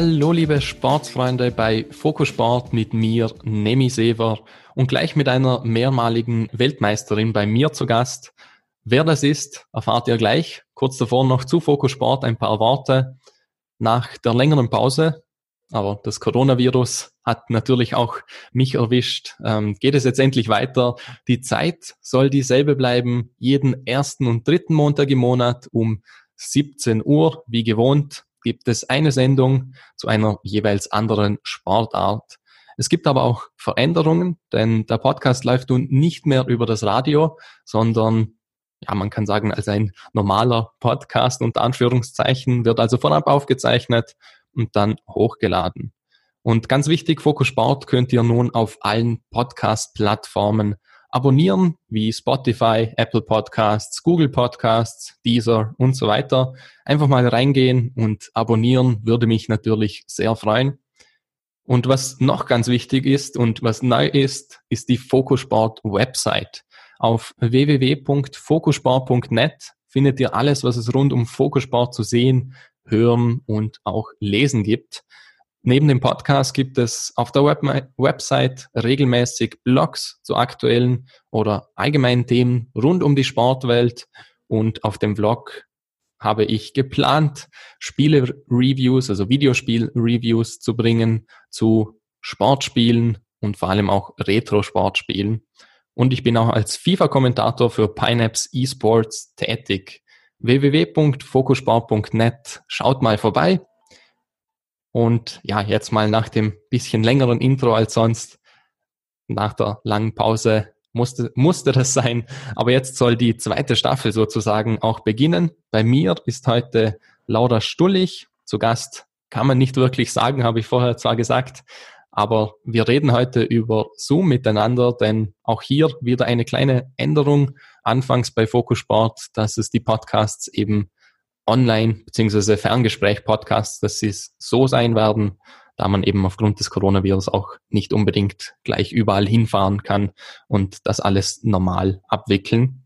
Hallo liebe Sportsfreunde bei Fokusport mit mir, Nemi Sever und gleich mit einer mehrmaligen Weltmeisterin bei mir zu Gast. Wer das ist, erfahrt ihr gleich. Kurz davor noch zu Fokusport ein paar Worte. Nach der längeren Pause, aber das Coronavirus hat natürlich auch mich erwischt, ähm, geht es jetzt endlich weiter. Die Zeit soll dieselbe bleiben, jeden ersten und dritten Montag im Monat um 17 Uhr, wie gewohnt gibt es eine Sendung zu einer jeweils anderen Sportart. Es gibt aber auch Veränderungen, denn der Podcast läuft nun nicht mehr über das Radio, sondern ja, man kann sagen, als ein normaler Podcast unter Anführungszeichen, wird also vorab aufgezeichnet und dann hochgeladen. Und ganz wichtig, Fokus Sport könnt ihr nun auf allen Podcast-Plattformen abonnieren, wie Spotify, Apple Podcasts, Google Podcasts, Deezer und so weiter. Einfach mal reingehen und abonnieren würde mich natürlich sehr freuen. Und was noch ganz wichtig ist und was neu ist, ist die Fokusport Website. Auf www.fokusport.net findet ihr alles, was es rund um Fokusport zu sehen, hören und auch lesen gibt. Neben dem Podcast gibt es auf der Web Website regelmäßig Blogs zu aktuellen oder allgemeinen Themen rund um die Sportwelt und auf dem Blog habe ich geplant, Spiele-Reviews, also Videospiel-Reviews zu bringen zu Sportspielen und vor allem auch Retro-Sportspielen. Und ich bin auch als FIFA-Kommentator für Pineapps Esports tätig. www.fokusport.net. Schaut mal vorbei. Und ja, jetzt mal nach dem bisschen längeren Intro als sonst, nach der langen Pause musste, musste das sein. Aber jetzt soll die zweite Staffel sozusagen auch beginnen. Bei mir ist heute Laura Stullig zu Gast. Kann man nicht wirklich sagen, habe ich vorher zwar gesagt. Aber wir reden heute über Zoom miteinander, denn auch hier wieder eine kleine Änderung. Anfangs bei Focus Sport, dass es die Podcasts eben Online- bzw. Ferngespräch-Podcasts, dass sie so sein werden, da man eben aufgrund des Coronavirus auch nicht unbedingt gleich überall hinfahren kann und das alles normal abwickeln.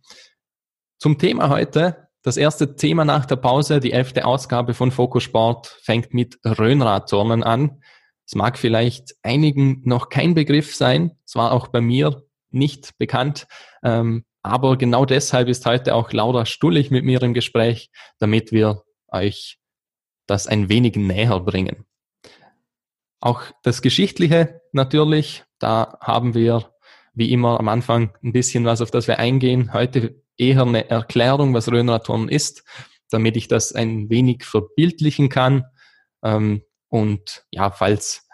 Zum Thema heute. Das erste Thema nach der Pause, die elfte Ausgabe von Focus Sport, fängt mit Röhnradturnen an. Es mag vielleicht einigen noch kein Begriff sein. Es war auch bei mir nicht bekannt. Ähm, aber genau deshalb ist heute auch Laura Stullig mit mir im Gespräch, damit wir euch das ein wenig näher bringen. Auch das Geschichtliche natürlich, da haben wir wie immer am Anfang ein bisschen was, auf das wir eingehen. Heute eher eine Erklärung, was Röhnradturnen ist, damit ich das ein wenig verbildlichen kann. Ähm, und ja, falls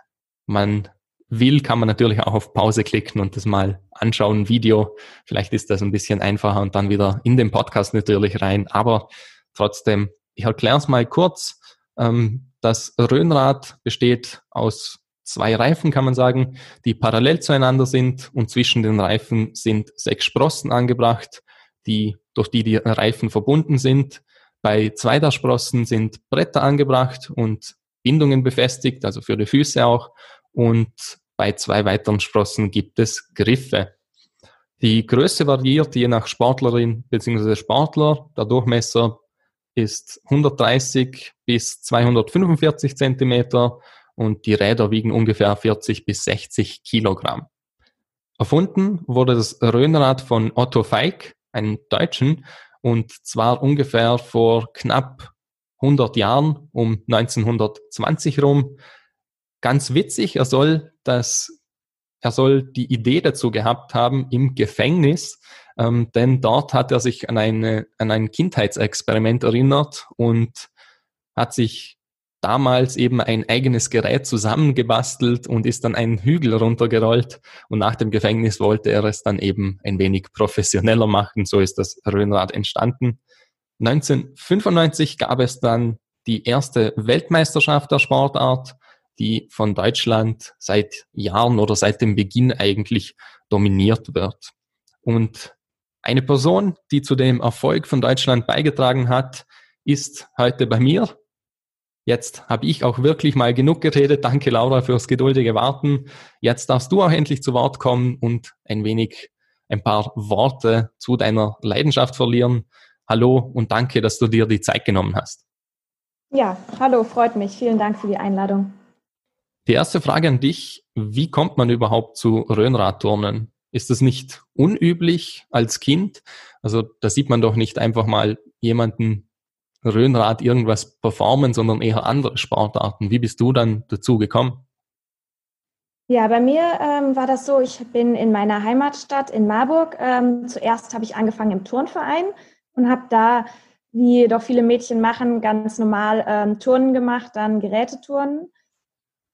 man will, kann man natürlich auch auf Pause klicken und das mal anschauen, Video. Vielleicht ist das ein bisschen einfacher und dann wieder in den Podcast natürlich rein. Aber trotzdem, ich erkläre es mal kurz. Ähm, das Röhnrad besteht aus zwei Reifen, kann man sagen, die parallel zueinander sind und zwischen den Reifen sind sechs Sprossen angebracht, die, durch die die Reifen verbunden sind. Bei zwei der Sprossen sind Bretter angebracht und Bindungen befestigt, also für die Füße auch und bei zwei weiteren Sprossen gibt es Griffe. Die Größe variiert je nach Sportlerin bzw. Sportler. Der Durchmesser ist 130 bis 245 Zentimeter und die Räder wiegen ungefähr 40 bis 60 Kilogramm. Erfunden wurde das Röhnrad von Otto Feig, einem Deutschen, und zwar ungefähr vor knapp 100 Jahren, um 1920 rum. Ganz witzig, er soll das, er soll die Idee dazu gehabt haben im Gefängnis, ähm, denn dort hat er sich an, eine, an ein Kindheitsexperiment erinnert und hat sich damals eben ein eigenes Gerät zusammengebastelt und ist dann einen Hügel runtergerollt und nach dem Gefängnis wollte er es dann eben ein wenig professioneller machen. So ist das Röhnrad entstanden. 1995 gab es dann die erste Weltmeisterschaft der Sportart die von Deutschland seit Jahren oder seit dem Beginn eigentlich dominiert wird. Und eine Person, die zu dem Erfolg von Deutschland beigetragen hat, ist heute bei mir. Jetzt habe ich auch wirklich mal genug geredet. Danke, Laura, fürs geduldige Warten. Jetzt darfst du auch endlich zu Wort kommen und ein wenig ein paar Worte zu deiner Leidenschaft verlieren. Hallo und danke, dass du dir die Zeit genommen hast. Ja, hallo, freut mich. Vielen Dank für die Einladung. Die erste Frage an dich, wie kommt man überhaupt zu Röhnradturnen? Ist das nicht unüblich als Kind? Also da sieht man doch nicht einfach mal jemanden Röhnrad irgendwas performen, sondern eher andere Sportarten. Wie bist du dann dazu gekommen? Ja, bei mir ähm, war das so, ich bin in meiner Heimatstadt in Marburg. Ähm, zuerst habe ich angefangen im Turnverein und habe da, wie doch viele Mädchen machen, ganz normal ähm, Turnen gemacht, dann Geräteturnen.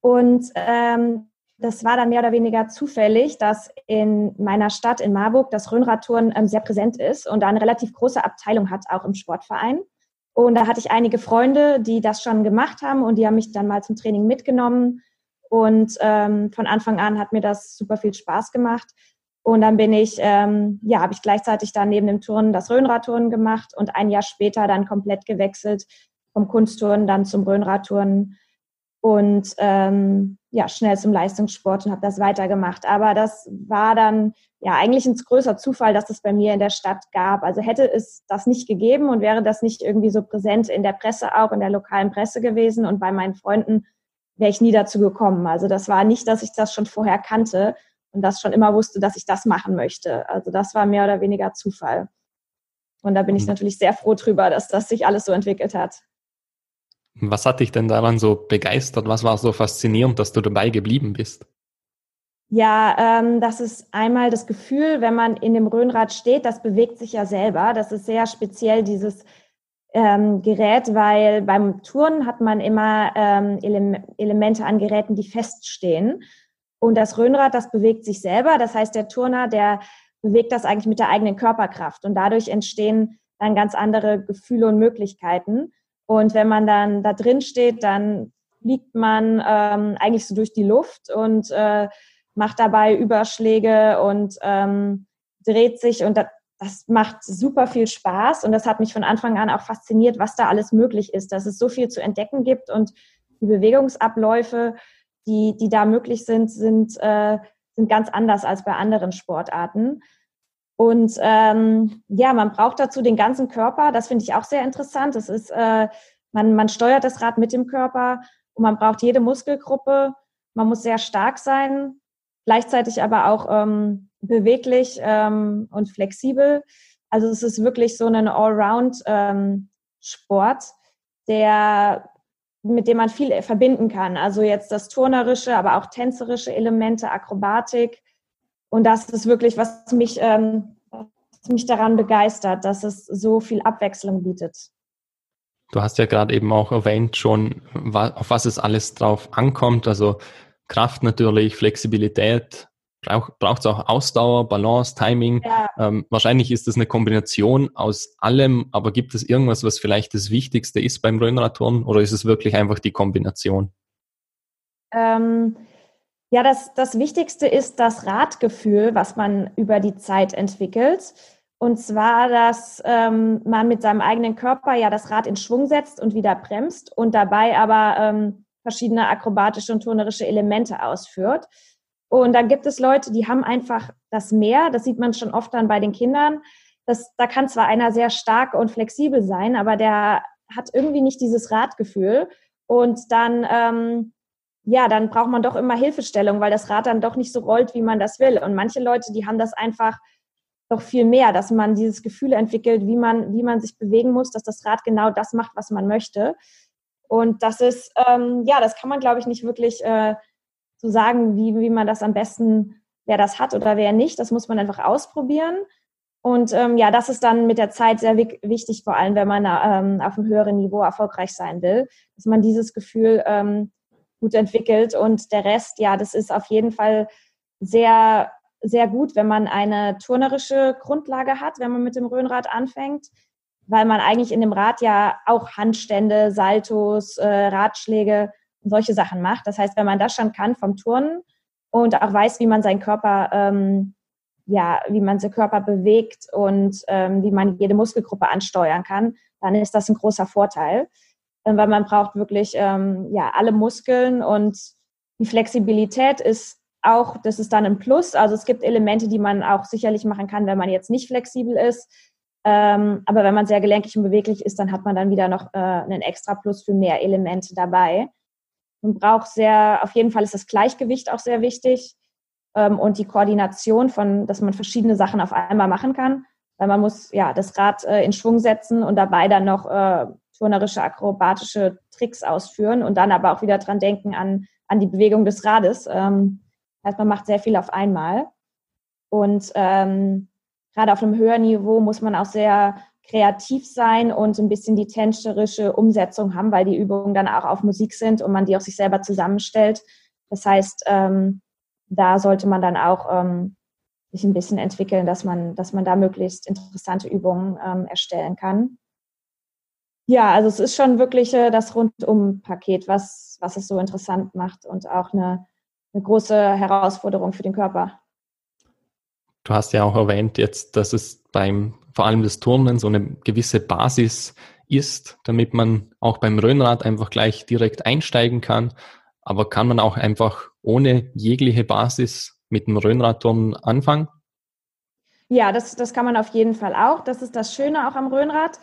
Und ähm, das war dann mehr oder weniger zufällig, dass in meiner Stadt in Marburg das Röhnradturnen ähm, sehr präsent ist und da eine relativ große Abteilung hat, auch im Sportverein. Und da hatte ich einige Freunde, die das schon gemacht haben und die haben mich dann mal zum Training mitgenommen. Und ähm, von Anfang an hat mir das super viel Spaß gemacht. Und dann bin ich, ähm, ja, habe ich gleichzeitig dann neben dem Turnen das Röhnradturnen gemacht und ein Jahr später dann komplett gewechselt vom Kunstturnen dann zum Röhnradturnen und ähm, ja, schnell zum Leistungssport und habe das weitergemacht. Aber das war dann ja eigentlich ein größer Zufall, dass es bei mir in der Stadt gab. Also hätte es das nicht gegeben und wäre das nicht irgendwie so präsent in der Presse auch, in der lokalen Presse gewesen und bei meinen Freunden, wäre ich nie dazu gekommen. Also das war nicht, dass ich das schon vorher kannte und das schon immer wusste, dass ich das machen möchte. Also das war mehr oder weniger Zufall. Und da bin ich mhm. natürlich sehr froh drüber, dass das sich alles so entwickelt hat. Was hat dich denn daran so begeistert? Was war so faszinierend, dass du dabei geblieben bist? Ja, ähm, das ist einmal das Gefühl, wenn man in dem Röhnrad steht, das bewegt sich ja selber. Das ist sehr speziell, dieses ähm, Gerät, weil beim Touren hat man immer ähm, Ele Elemente an Geräten, die feststehen. Und das Röhnrad, das bewegt sich selber. Das heißt, der Turner, der bewegt das eigentlich mit der eigenen Körperkraft. Und dadurch entstehen dann ganz andere Gefühle und Möglichkeiten. Und wenn man dann da drin steht, dann fliegt man ähm, eigentlich so durch die Luft und äh, macht dabei Überschläge und ähm, dreht sich und das, das macht super viel Spaß und das hat mich von Anfang an auch fasziniert, was da alles möglich ist, dass es so viel zu entdecken gibt und die Bewegungsabläufe, die, die da möglich sind, sind, äh, sind ganz anders als bei anderen Sportarten. Und ähm, ja, man braucht dazu den ganzen Körper. Das finde ich auch sehr interessant. Das ist, äh, man, man steuert das Rad mit dem Körper und man braucht jede Muskelgruppe. Man muss sehr stark sein, gleichzeitig aber auch ähm, beweglich ähm, und flexibel. Also es ist wirklich so ein Allround-Sport, ähm, der mit dem man viel verbinden kann. Also jetzt das turnerische, aber auch tänzerische Elemente, Akrobatik, und das ist wirklich, was mich, ähm, was mich daran begeistert, dass es so viel Abwechslung bietet. Du hast ja gerade eben auch erwähnt schon, auf was es alles drauf ankommt. Also Kraft natürlich, Flexibilität, braucht es auch Ausdauer, Balance, Timing. Ja. Ähm, wahrscheinlich ist das eine Kombination aus allem, aber gibt es irgendwas, was vielleicht das Wichtigste ist beim Röhnradturnen oder ist es wirklich einfach die Kombination? Ähm, ja, das, das Wichtigste ist das Radgefühl, was man über die Zeit entwickelt. Und zwar, dass ähm, man mit seinem eigenen Körper ja das Rad in Schwung setzt und wieder bremst und dabei aber ähm, verschiedene akrobatische und turnerische Elemente ausführt. Und dann gibt es Leute, die haben einfach das Mehr, das sieht man schon oft dann bei den Kindern. Das, da kann zwar einer sehr stark und flexibel sein, aber der hat irgendwie nicht dieses Radgefühl. Und dann ähm, ja, dann braucht man doch immer Hilfestellung, weil das Rad dann doch nicht so rollt, wie man das will. Und manche Leute, die haben das einfach doch viel mehr, dass man dieses Gefühl entwickelt, wie man, wie man sich bewegen muss, dass das Rad genau das macht, was man möchte. Und das ist, ähm, ja, das kann man, glaube ich, nicht wirklich äh, so sagen, wie, wie man das am besten, wer das hat oder wer nicht. Das muss man einfach ausprobieren. Und ähm, ja, das ist dann mit der Zeit sehr wichtig, vor allem wenn man ähm, auf einem höheren Niveau erfolgreich sein will, dass man dieses Gefühl ähm, gut entwickelt. Und der Rest, ja, das ist auf jeden Fall sehr, sehr gut, wenn man eine turnerische Grundlage hat, wenn man mit dem Röhnrad anfängt, weil man eigentlich in dem Rad ja auch Handstände, Saltos, äh, Radschläge und solche Sachen macht. Das heißt, wenn man das schon kann vom Turnen und auch weiß, wie man seinen Körper, ähm, ja, wie man seinen Körper bewegt und ähm, wie man jede Muskelgruppe ansteuern kann, dann ist das ein großer Vorteil. Äh, weil man braucht wirklich ähm, ja, alle Muskeln und die Flexibilität ist auch, das ist dann ein Plus. Also es gibt Elemente, die man auch sicherlich machen kann, wenn man jetzt nicht flexibel ist. Ähm, aber wenn man sehr gelenkig und beweglich ist, dann hat man dann wieder noch äh, einen extra Plus für mehr Elemente dabei. Man braucht sehr, auf jeden Fall ist das Gleichgewicht auch sehr wichtig ähm, und die Koordination von, dass man verschiedene Sachen auf einmal machen kann. Weil man muss ja das Rad äh, in Schwung setzen und dabei dann noch äh, turnerische, akrobatische Tricks ausführen und dann aber auch wieder dran denken an, an die Bewegung des Rades. Ähm, heißt, man macht sehr viel auf einmal. Und ähm, gerade auf einem höheren Niveau muss man auch sehr kreativ sein und ein bisschen die tänzerische Umsetzung haben, weil die Übungen dann auch auf Musik sind und man die auch sich selber zusammenstellt. Das heißt, ähm, da sollte man dann auch ähm, sich ein bisschen entwickeln, dass man, dass man da möglichst interessante Übungen ähm, erstellen kann. Ja, also es ist schon wirklich äh, das Rundum-Paket, was, was es so interessant macht und auch eine, eine große Herausforderung für den Körper. Du hast ja auch erwähnt jetzt, dass es beim vor allem das Turnen so eine gewisse Basis ist, damit man auch beim Röhnrad einfach gleich direkt einsteigen kann. Aber kann man auch einfach ohne jegliche Basis mit dem Röhnradturnen anfangen? Ja, das, das kann man auf jeden Fall auch. Das ist das Schöne auch am Röhnrad.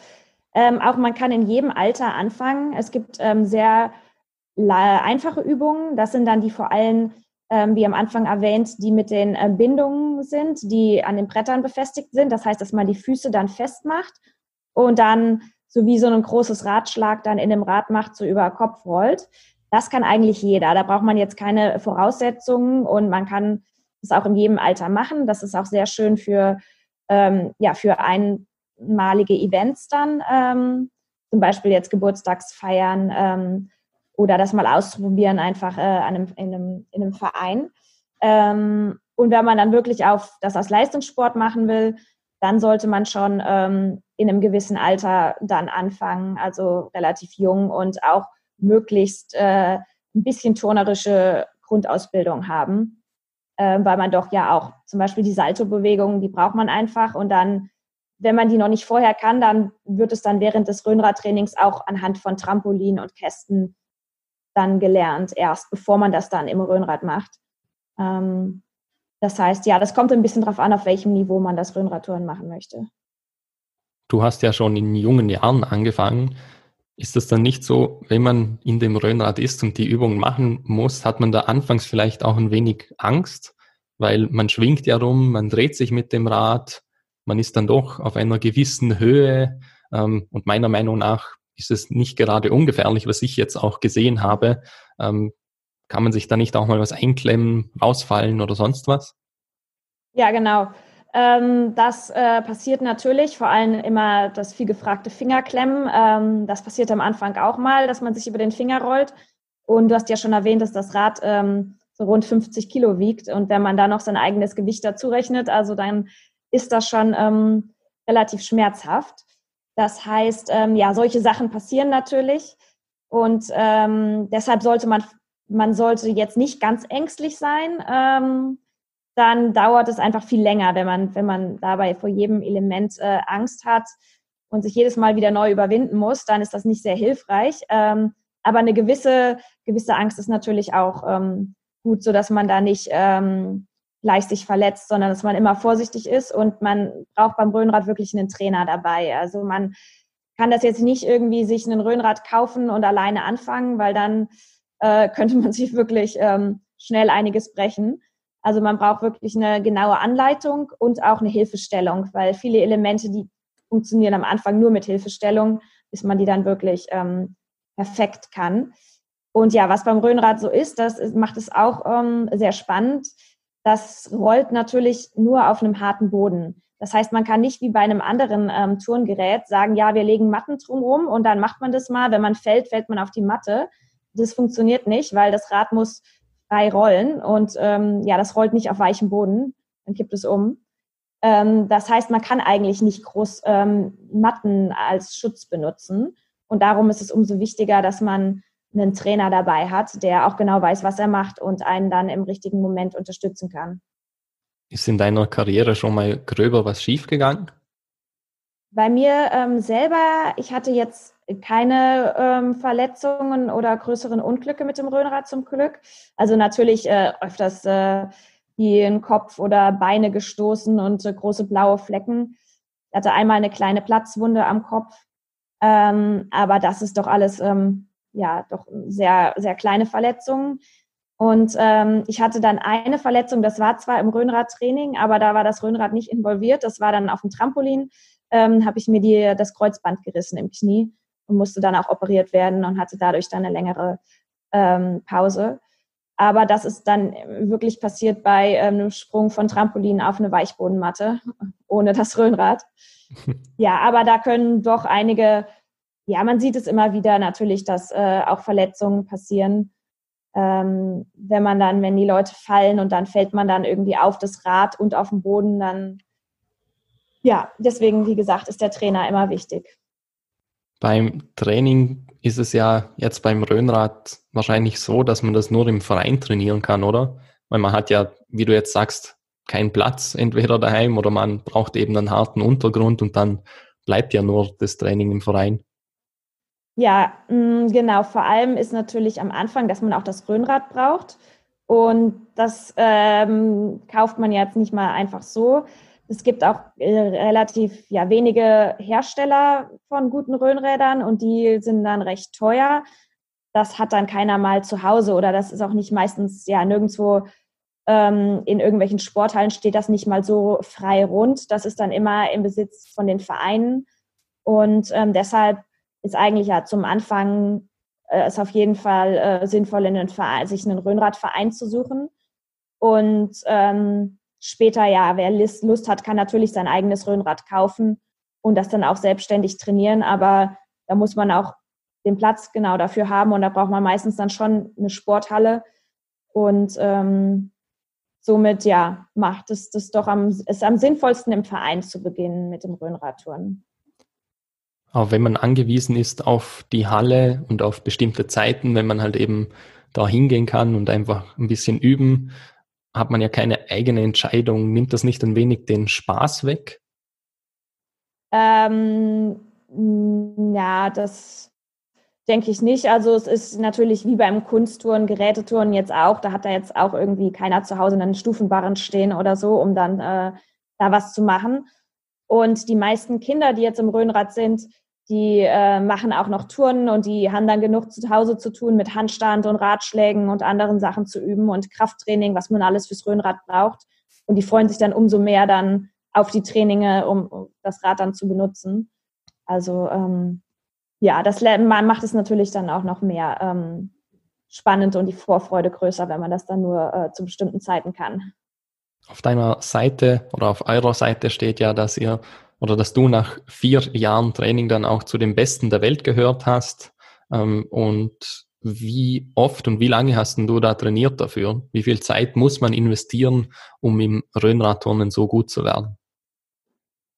Ähm, auch man kann in jedem Alter anfangen. Es gibt ähm, sehr einfache Übungen. Das sind dann die vor allem ähm, wie am Anfang erwähnt, die mit den äh, Bindungen sind, die an den Brettern befestigt sind. Das heißt, dass man die Füße dann festmacht und dann so wie so ein großes Radschlag dann in dem Rad macht, so über Kopf rollt. Das kann eigentlich jeder. Da braucht man jetzt keine Voraussetzungen und man kann es auch in jedem Alter machen. Das ist auch sehr schön für, ähm, ja, für einmalige Events dann, ähm, zum Beispiel jetzt Geburtstagsfeiern, ähm, oder das mal auszuprobieren einfach äh, einem, in, einem, in einem Verein. Ähm, und wenn man dann wirklich auf das als Leistungssport machen will, dann sollte man schon ähm, in einem gewissen Alter dann anfangen, also relativ jung und auch möglichst äh, ein bisschen turnerische Grundausbildung haben, äh, weil man doch ja auch zum Beispiel die Salto-Bewegungen, die braucht man einfach und dann, wenn man die noch nicht vorher kann, dann wird es dann während des Röhnradtrainings auch anhand von Trampolin und Kästen dann gelernt, erst bevor man das dann im Röhnrad macht. Ähm, das heißt, ja, das kommt ein bisschen darauf an, auf welchem Niveau man das Röhnradtouren machen möchte. Du hast ja schon in jungen Jahren angefangen. Ist das dann nicht so, wenn man in dem Röhnrad ist und die Übungen machen muss, hat man da anfangs vielleicht auch ein wenig Angst, weil man schwingt ja rum, man dreht sich mit dem Rad, man ist dann doch auf einer gewissen Höhe ähm, und meiner Meinung nach ist es nicht gerade ungefährlich, was ich jetzt auch gesehen habe. Ähm, kann man sich da nicht auch mal was einklemmen, rausfallen oder sonst was? Ja, genau. Ähm, das äh, passiert natürlich, vor allem immer das viel gefragte Fingerklemmen. Ähm, das passiert am Anfang auch mal, dass man sich über den Finger rollt. Und du hast ja schon erwähnt, dass das Rad ähm, so rund 50 Kilo wiegt. Und wenn man da noch sein eigenes Gewicht dazu rechnet, also dann ist das schon ähm, relativ schmerzhaft. Das heißt, ähm, ja, solche Sachen passieren natürlich. Und ähm, deshalb sollte man, man sollte jetzt nicht ganz ängstlich sein. Ähm, dann dauert es einfach viel länger, wenn man, wenn man dabei vor jedem Element äh, Angst hat und sich jedes Mal wieder neu überwinden muss, dann ist das nicht sehr hilfreich. Ähm, aber eine gewisse, gewisse Angst ist natürlich auch ähm, gut, so dass man da nicht ähm, gleich sich verletzt, sondern dass man immer vorsichtig ist und man braucht beim Röhnrad wirklich einen Trainer dabei. Also man kann das jetzt nicht irgendwie sich einen Röhnrad kaufen und alleine anfangen, weil dann äh, könnte man sich wirklich ähm, schnell einiges brechen. Also man braucht wirklich eine genaue Anleitung und auch eine Hilfestellung, weil viele Elemente, die funktionieren am Anfang nur mit Hilfestellung, bis man die dann wirklich ähm, perfekt kann. Und ja, was beim Röhnrad so ist, das macht es auch ähm, sehr spannend das rollt natürlich nur auf einem harten Boden. Das heißt, man kann nicht wie bei einem anderen ähm, Turngerät sagen, ja, wir legen Matten drumherum und dann macht man das mal. Wenn man fällt, fällt man auf die Matte. Das funktioniert nicht, weil das Rad muss frei rollen und ähm, ja, das rollt nicht auf weichem Boden. Dann kippt es um. Ähm, das heißt, man kann eigentlich nicht groß ähm, Matten als Schutz benutzen. Und darum ist es umso wichtiger, dass man einen Trainer dabei hat, der auch genau weiß, was er macht und einen dann im richtigen Moment unterstützen kann. Ist in deiner Karriere schon mal gröber was schiefgegangen? Bei mir ähm, selber, ich hatte jetzt keine ähm, Verletzungen oder größeren Unglücke mit dem Röhnrad zum Glück. Also natürlich äh, öfters äh, die in Kopf oder Beine gestoßen und äh, große blaue Flecken. Er hatte einmal eine kleine Platzwunde am Kopf, ähm, aber das ist doch alles, ähm, ja, doch sehr, sehr kleine Verletzungen. Und ähm, ich hatte dann eine Verletzung, das war zwar im Röhnradtraining, aber da war das Röhnrad nicht involviert. Das war dann auf dem Trampolin, ähm, habe ich mir die, das Kreuzband gerissen im Knie und musste dann auch operiert werden und hatte dadurch dann eine längere ähm, Pause. Aber das ist dann wirklich passiert bei ähm, einem Sprung von Trampolin auf eine Weichbodenmatte ohne das Röhnrad. Ja, aber da können doch einige, ja, man sieht es immer wieder natürlich, dass äh, auch Verletzungen passieren. Ähm, wenn man dann, wenn die Leute fallen und dann fällt man dann irgendwie auf das Rad und auf den Boden, dann ja, deswegen, wie gesagt, ist der Trainer immer wichtig. Beim Training ist es ja jetzt beim Röhnrad wahrscheinlich so, dass man das nur im Verein trainieren kann, oder? Weil man hat ja, wie du jetzt sagst, keinen Platz entweder daheim oder man braucht eben einen harten Untergrund und dann bleibt ja nur das Training im Verein. Ja, mm, genau. Vor allem ist natürlich am Anfang, dass man auch das Röhnrad braucht. Und das ähm, kauft man jetzt nicht mal einfach so. Es gibt auch äh, relativ ja, wenige Hersteller von guten Röhnrädern und die sind dann recht teuer. Das hat dann keiner mal zu Hause oder das ist auch nicht meistens, ja, nirgendwo ähm, in irgendwelchen Sporthallen steht das nicht mal so frei rund. Das ist dann immer im Besitz von den Vereinen. Und ähm, deshalb ist eigentlich ja zum Anfang äh, es auf jeden Fall äh, sinnvoll, in einen Verein, sich einen Röhnradverein zu suchen. Und ähm, später, ja, wer Lust hat, kann natürlich sein eigenes Röhnrad kaufen und das dann auch selbstständig trainieren. Aber da muss man auch den Platz genau dafür haben und da braucht man meistens dann schon eine Sporthalle. Und ähm, somit, ja, macht es das doch am, ist am sinnvollsten im Verein zu beginnen mit dem Röhnradtouren. Aber wenn man angewiesen ist auf die Halle und auf bestimmte Zeiten, wenn man halt eben da hingehen kann und einfach ein bisschen üben, hat man ja keine eigene Entscheidung. Nimmt das nicht ein wenig den Spaß weg? Ähm, ja, das denke ich nicht. Also es ist natürlich wie beim Kunsttouren, Gerätetouren jetzt auch. Da hat da jetzt auch irgendwie keiner zu Hause einen Stufenbarren stehen oder so, um dann äh, da was zu machen. Und die meisten Kinder, die jetzt im Röhnrad sind, die äh, machen auch noch Touren und die haben dann genug zu Hause zu tun mit Handstand und Ratschlägen und anderen Sachen zu üben und Krafttraining, was man alles fürs Röhnrad braucht. Und die freuen sich dann umso mehr dann auf die Traininge, um, um das Rad dann zu benutzen. Also ähm, ja, das man macht es natürlich dann auch noch mehr ähm, spannend und die Vorfreude größer, wenn man das dann nur äh, zu bestimmten Zeiten kann. Auf deiner Seite oder auf eurer Seite steht ja, dass ihr oder dass du nach vier Jahren Training dann auch zu den Besten der Welt gehört hast. Ähm, und wie oft und wie lange hast du da trainiert dafür? Wie viel Zeit muss man investieren, um im Röhnradturnen so gut zu werden?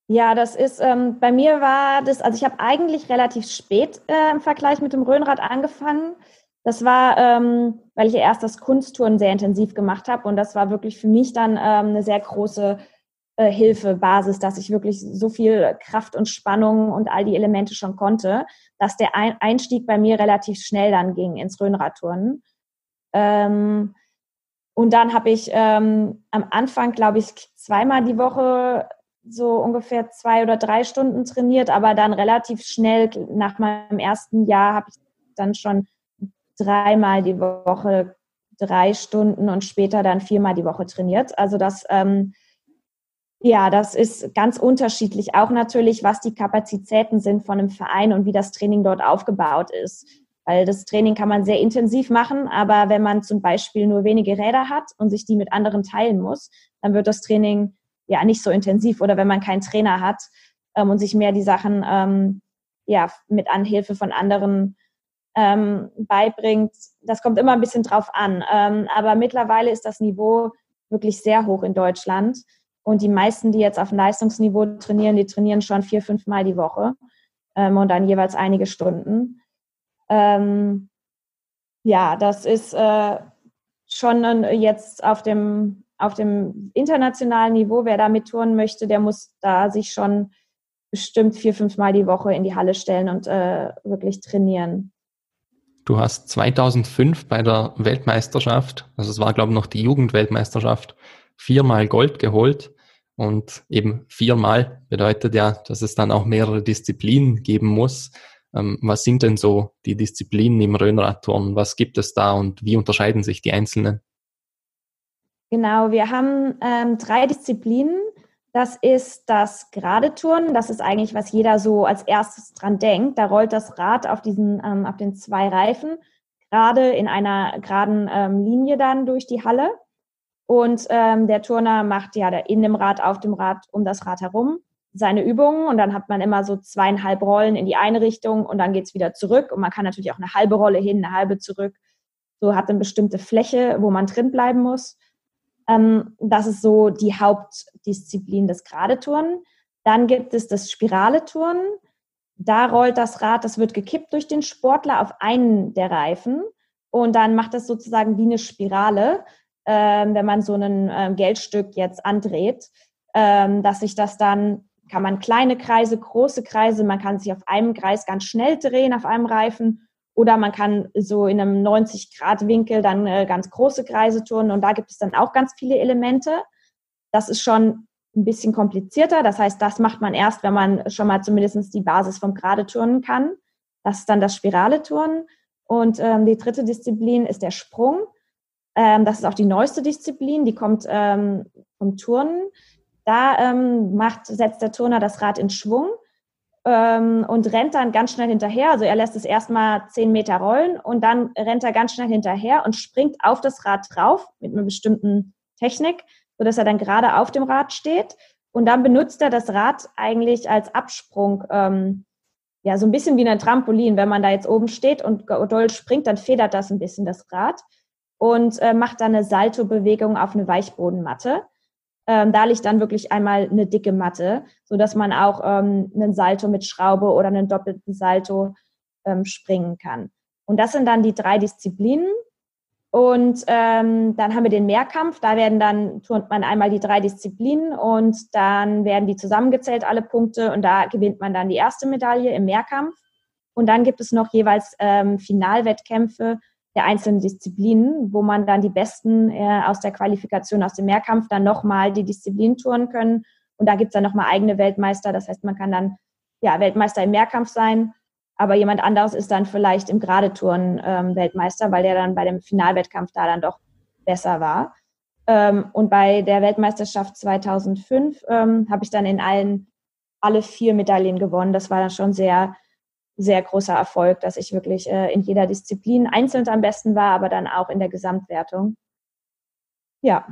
Ja, das ist, ähm, bei mir war das, also ich habe eigentlich relativ spät äh, im Vergleich mit dem Röhnrad angefangen. Das war, ähm, weil ich erst das Kunsttouren sehr intensiv gemacht habe und das war wirklich für mich dann ähm, eine sehr große äh, Hilfe, Basis, dass ich wirklich so viel Kraft und Spannung und all die Elemente schon konnte, dass der Einstieg bei mir relativ schnell dann ging ins Röhnradturnen. Ähm, und dann habe ich ähm, am Anfang, glaube ich, zweimal die Woche so ungefähr zwei oder drei Stunden trainiert, aber dann relativ schnell nach meinem ersten Jahr habe ich dann schon dreimal die Woche drei Stunden und später dann viermal die Woche trainiert. Also das ähm, ja, das ist ganz unterschiedlich. Auch natürlich, was die Kapazitäten sind von einem Verein und wie das Training dort aufgebaut ist. Weil das Training kann man sehr intensiv machen, aber wenn man zum Beispiel nur wenige Räder hat und sich die mit anderen teilen muss, dann wird das Training ja nicht so intensiv. Oder wenn man keinen Trainer hat ähm, und sich mehr die Sachen ähm, ja mit Anhilfe von anderen ähm, beibringt, das kommt immer ein bisschen drauf an. Ähm, aber mittlerweile ist das Niveau wirklich sehr hoch in Deutschland. Und die meisten, die jetzt auf Leistungsniveau trainieren, die trainieren schon vier, fünf Mal die Woche ähm, und dann jeweils einige Stunden. Ähm, ja, das ist äh, schon jetzt auf dem, auf dem internationalen Niveau. Wer da mittouren möchte, der muss da sich schon bestimmt vier, fünf Mal die Woche in die Halle stellen und äh, wirklich trainieren. Du hast 2005 bei der Weltmeisterschaft, also es war glaube ich noch die Jugendweltmeisterschaft, viermal Gold geholt. Und eben viermal bedeutet ja, dass es dann auch mehrere Disziplinen geben muss. Ähm, was sind denn so die Disziplinen im Röhnradturnen? Was gibt es da und wie unterscheiden sich die einzelnen? Genau, wir haben ähm, drei Disziplinen. Das ist das gerade Turnen. Das ist eigentlich, was jeder so als erstes dran denkt. Da rollt das Rad auf diesen, ähm, auf den zwei Reifen gerade in einer geraden ähm, Linie dann durch die Halle. Und ähm, der Turner macht ja in dem Rad, auf dem Rad, um das Rad herum seine Übungen und dann hat man immer so zweieinhalb Rollen in die eine Richtung und dann geht's wieder zurück und man kann natürlich auch eine halbe Rolle hin, eine halbe zurück. So hat eine bestimmte Fläche, wo man drin bleiben muss. Ähm, das ist so die Hauptdisziplin des Geradeturnen. Dann gibt es das Spirale-Turnen. Da rollt das Rad, das wird gekippt durch den Sportler auf einen der Reifen und dann macht das sozusagen wie eine Spirale, ähm, wenn man so ein ähm, Geldstück jetzt andreht, ähm, dass sich das dann, kann man kleine Kreise, große Kreise, man kann sich auf einem Kreis ganz schnell drehen auf einem Reifen oder man kann so in einem 90-Grad-Winkel dann äh, ganz große Kreise turnen und da gibt es dann auch ganz viele Elemente. Das ist schon ein bisschen komplizierter. Das heißt, das macht man erst, wenn man schon mal zumindest die Basis vom Gerade turnen kann. Das ist dann das Spirale turnen. Und ähm, die dritte Disziplin ist der Sprung. Ähm, das ist auch die neueste Disziplin, die kommt ähm, vom Turnen. Da ähm, macht, setzt der Turner das Rad in Schwung ähm, und rennt dann ganz schnell hinterher. Also er lässt es erstmal zehn Meter rollen und dann rennt er ganz schnell hinterher und springt auf das Rad drauf mit einer bestimmten Technik, sodass er dann gerade auf dem Rad steht. Und dann benutzt er das Rad eigentlich als Absprung, ähm, ja, so ein bisschen wie ein Trampolin. Wenn man da jetzt oben steht und doll springt, dann federt das ein bisschen das Rad und äh, macht dann eine Salto-Bewegung auf eine Weichbodenmatte. Ähm, da liegt dann wirklich einmal eine dicke Matte, so dass man auch ähm, einen Salto mit Schraube oder einen doppelten Salto ähm, springen kann. Und das sind dann die drei Disziplinen. Und ähm, dann haben wir den Mehrkampf. Da werden dann turnt man einmal die drei Disziplinen und dann werden die zusammengezählt alle Punkte und da gewinnt man dann die erste Medaille im Mehrkampf. Und dann gibt es noch jeweils ähm, Finalwettkämpfe der einzelnen Disziplinen, wo man dann die Besten äh, aus der Qualifikation aus dem Mehrkampf dann nochmal die Disziplin touren können. Und da gibt's dann nochmal eigene Weltmeister. Das heißt, man kann dann ja Weltmeister im Mehrkampf sein, aber jemand anderes ist dann vielleicht im Gradetouren ähm, Weltmeister, weil der dann bei dem Finalwettkampf da dann doch besser war. Ähm, und bei der Weltmeisterschaft 2005 ähm, habe ich dann in allen alle vier Medaillen gewonnen. Das war dann schon sehr sehr großer Erfolg, dass ich wirklich äh, in jeder Disziplin einzeln am besten war, aber dann auch in der Gesamtwertung. Ja.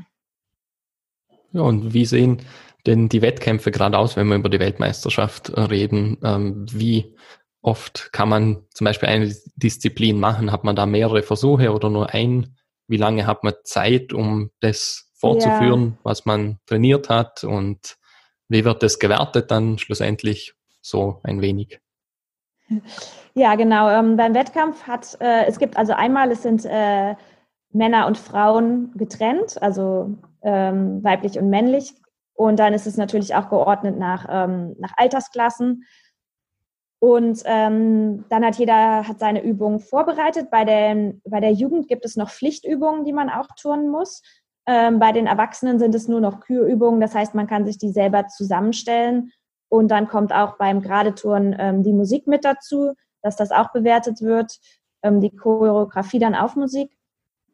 Ja, und wie sehen denn die Wettkämpfe gerade aus, wenn wir über die Weltmeisterschaft reden? Ähm, wie oft kann man zum Beispiel eine Disziplin machen? Hat man da mehrere Versuche oder nur ein? Wie lange hat man Zeit, um das fortzuführen, ja. was man trainiert hat? Und wie wird das gewertet dann schlussendlich so ein wenig? Ja, genau. Ähm, beim Wettkampf hat äh, es gibt also einmal, es sind äh, Männer und Frauen getrennt, also ähm, weiblich und männlich. Und dann ist es natürlich auch geordnet nach, ähm, nach Altersklassen. Und ähm, dann hat jeder hat seine Übungen vorbereitet. Bei, den, bei der Jugend gibt es noch Pflichtübungen, die man auch turnen muss. Ähm, bei den Erwachsenen sind es nur noch Kürübungen. Das heißt, man kann sich die selber zusammenstellen und dann kommt auch beim Gradetouren ähm, die Musik mit dazu, dass das auch bewertet wird, ähm, die Choreografie dann auf Musik.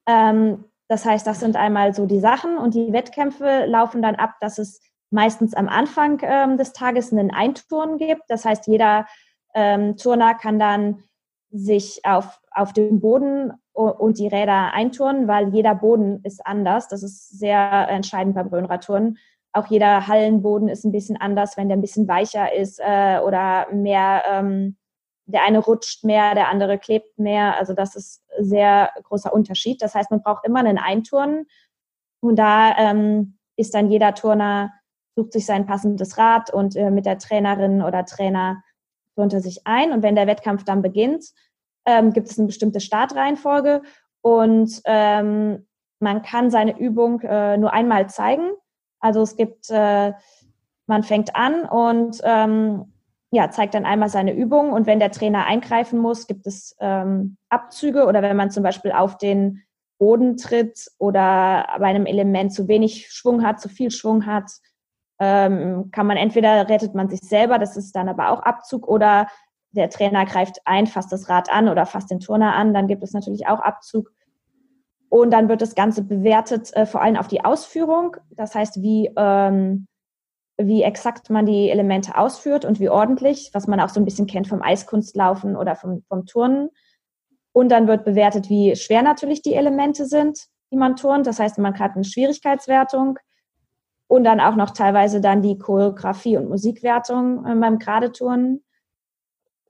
Ähm, das heißt, das sind einmal so die Sachen und die Wettkämpfe laufen dann ab, dass es meistens am Anfang ähm, des Tages einen Einturnen gibt. Das heißt, jeder ähm, Turner kann dann sich auf, auf dem Boden und die Räder einturnen, weil jeder Boden ist anders. Das ist sehr entscheidend beim Röhnradturnen. Auch jeder Hallenboden ist ein bisschen anders, wenn der ein bisschen weicher ist äh, oder mehr, ähm, der eine rutscht mehr, der andere klebt mehr. Also das ist sehr großer Unterschied. Das heißt, man braucht immer einen Einturnen und da ähm, ist dann jeder Turner, sucht sich sein passendes Rad und äh, mit der Trainerin oder Trainer turnt er sich ein. Und wenn der Wettkampf dann beginnt, ähm, gibt es eine bestimmte Startreihenfolge und ähm, man kann seine Übung äh, nur einmal zeigen also es gibt, äh, man fängt an und ähm, ja, zeigt dann einmal seine Übung und wenn der Trainer eingreifen muss, gibt es ähm, Abzüge oder wenn man zum Beispiel auf den Boden tritt oder bei einem Element zu wenig Schwung hat, zu viel Schwung hat, ähm, kann man entweder rettet man sich selber, das ist dann aber auch Abzug, oder der Trainer greift ein, fasst das Rad an oder fasst den Turner an, dann gibt es natürlich auch Abzug. Und dann wird das Ganze bewertet, äh, vor allem auf die Ausführung. Das heißt, wie, ähm, wie exakt man die Elemente ausführt und wie ordentlich, was man auch so ein bisschen kennt vom Eiskunstlaufen oder vom, vom Turnen. Und dann wird bewertet, wie schwer natürlich die Elemente sind, die man turnt. Das heißt, man hat eine Schwierigkeitswertung und dann auch noch teilweise dann die Choreografie und Musikwertung äh, beim Geradeturnen.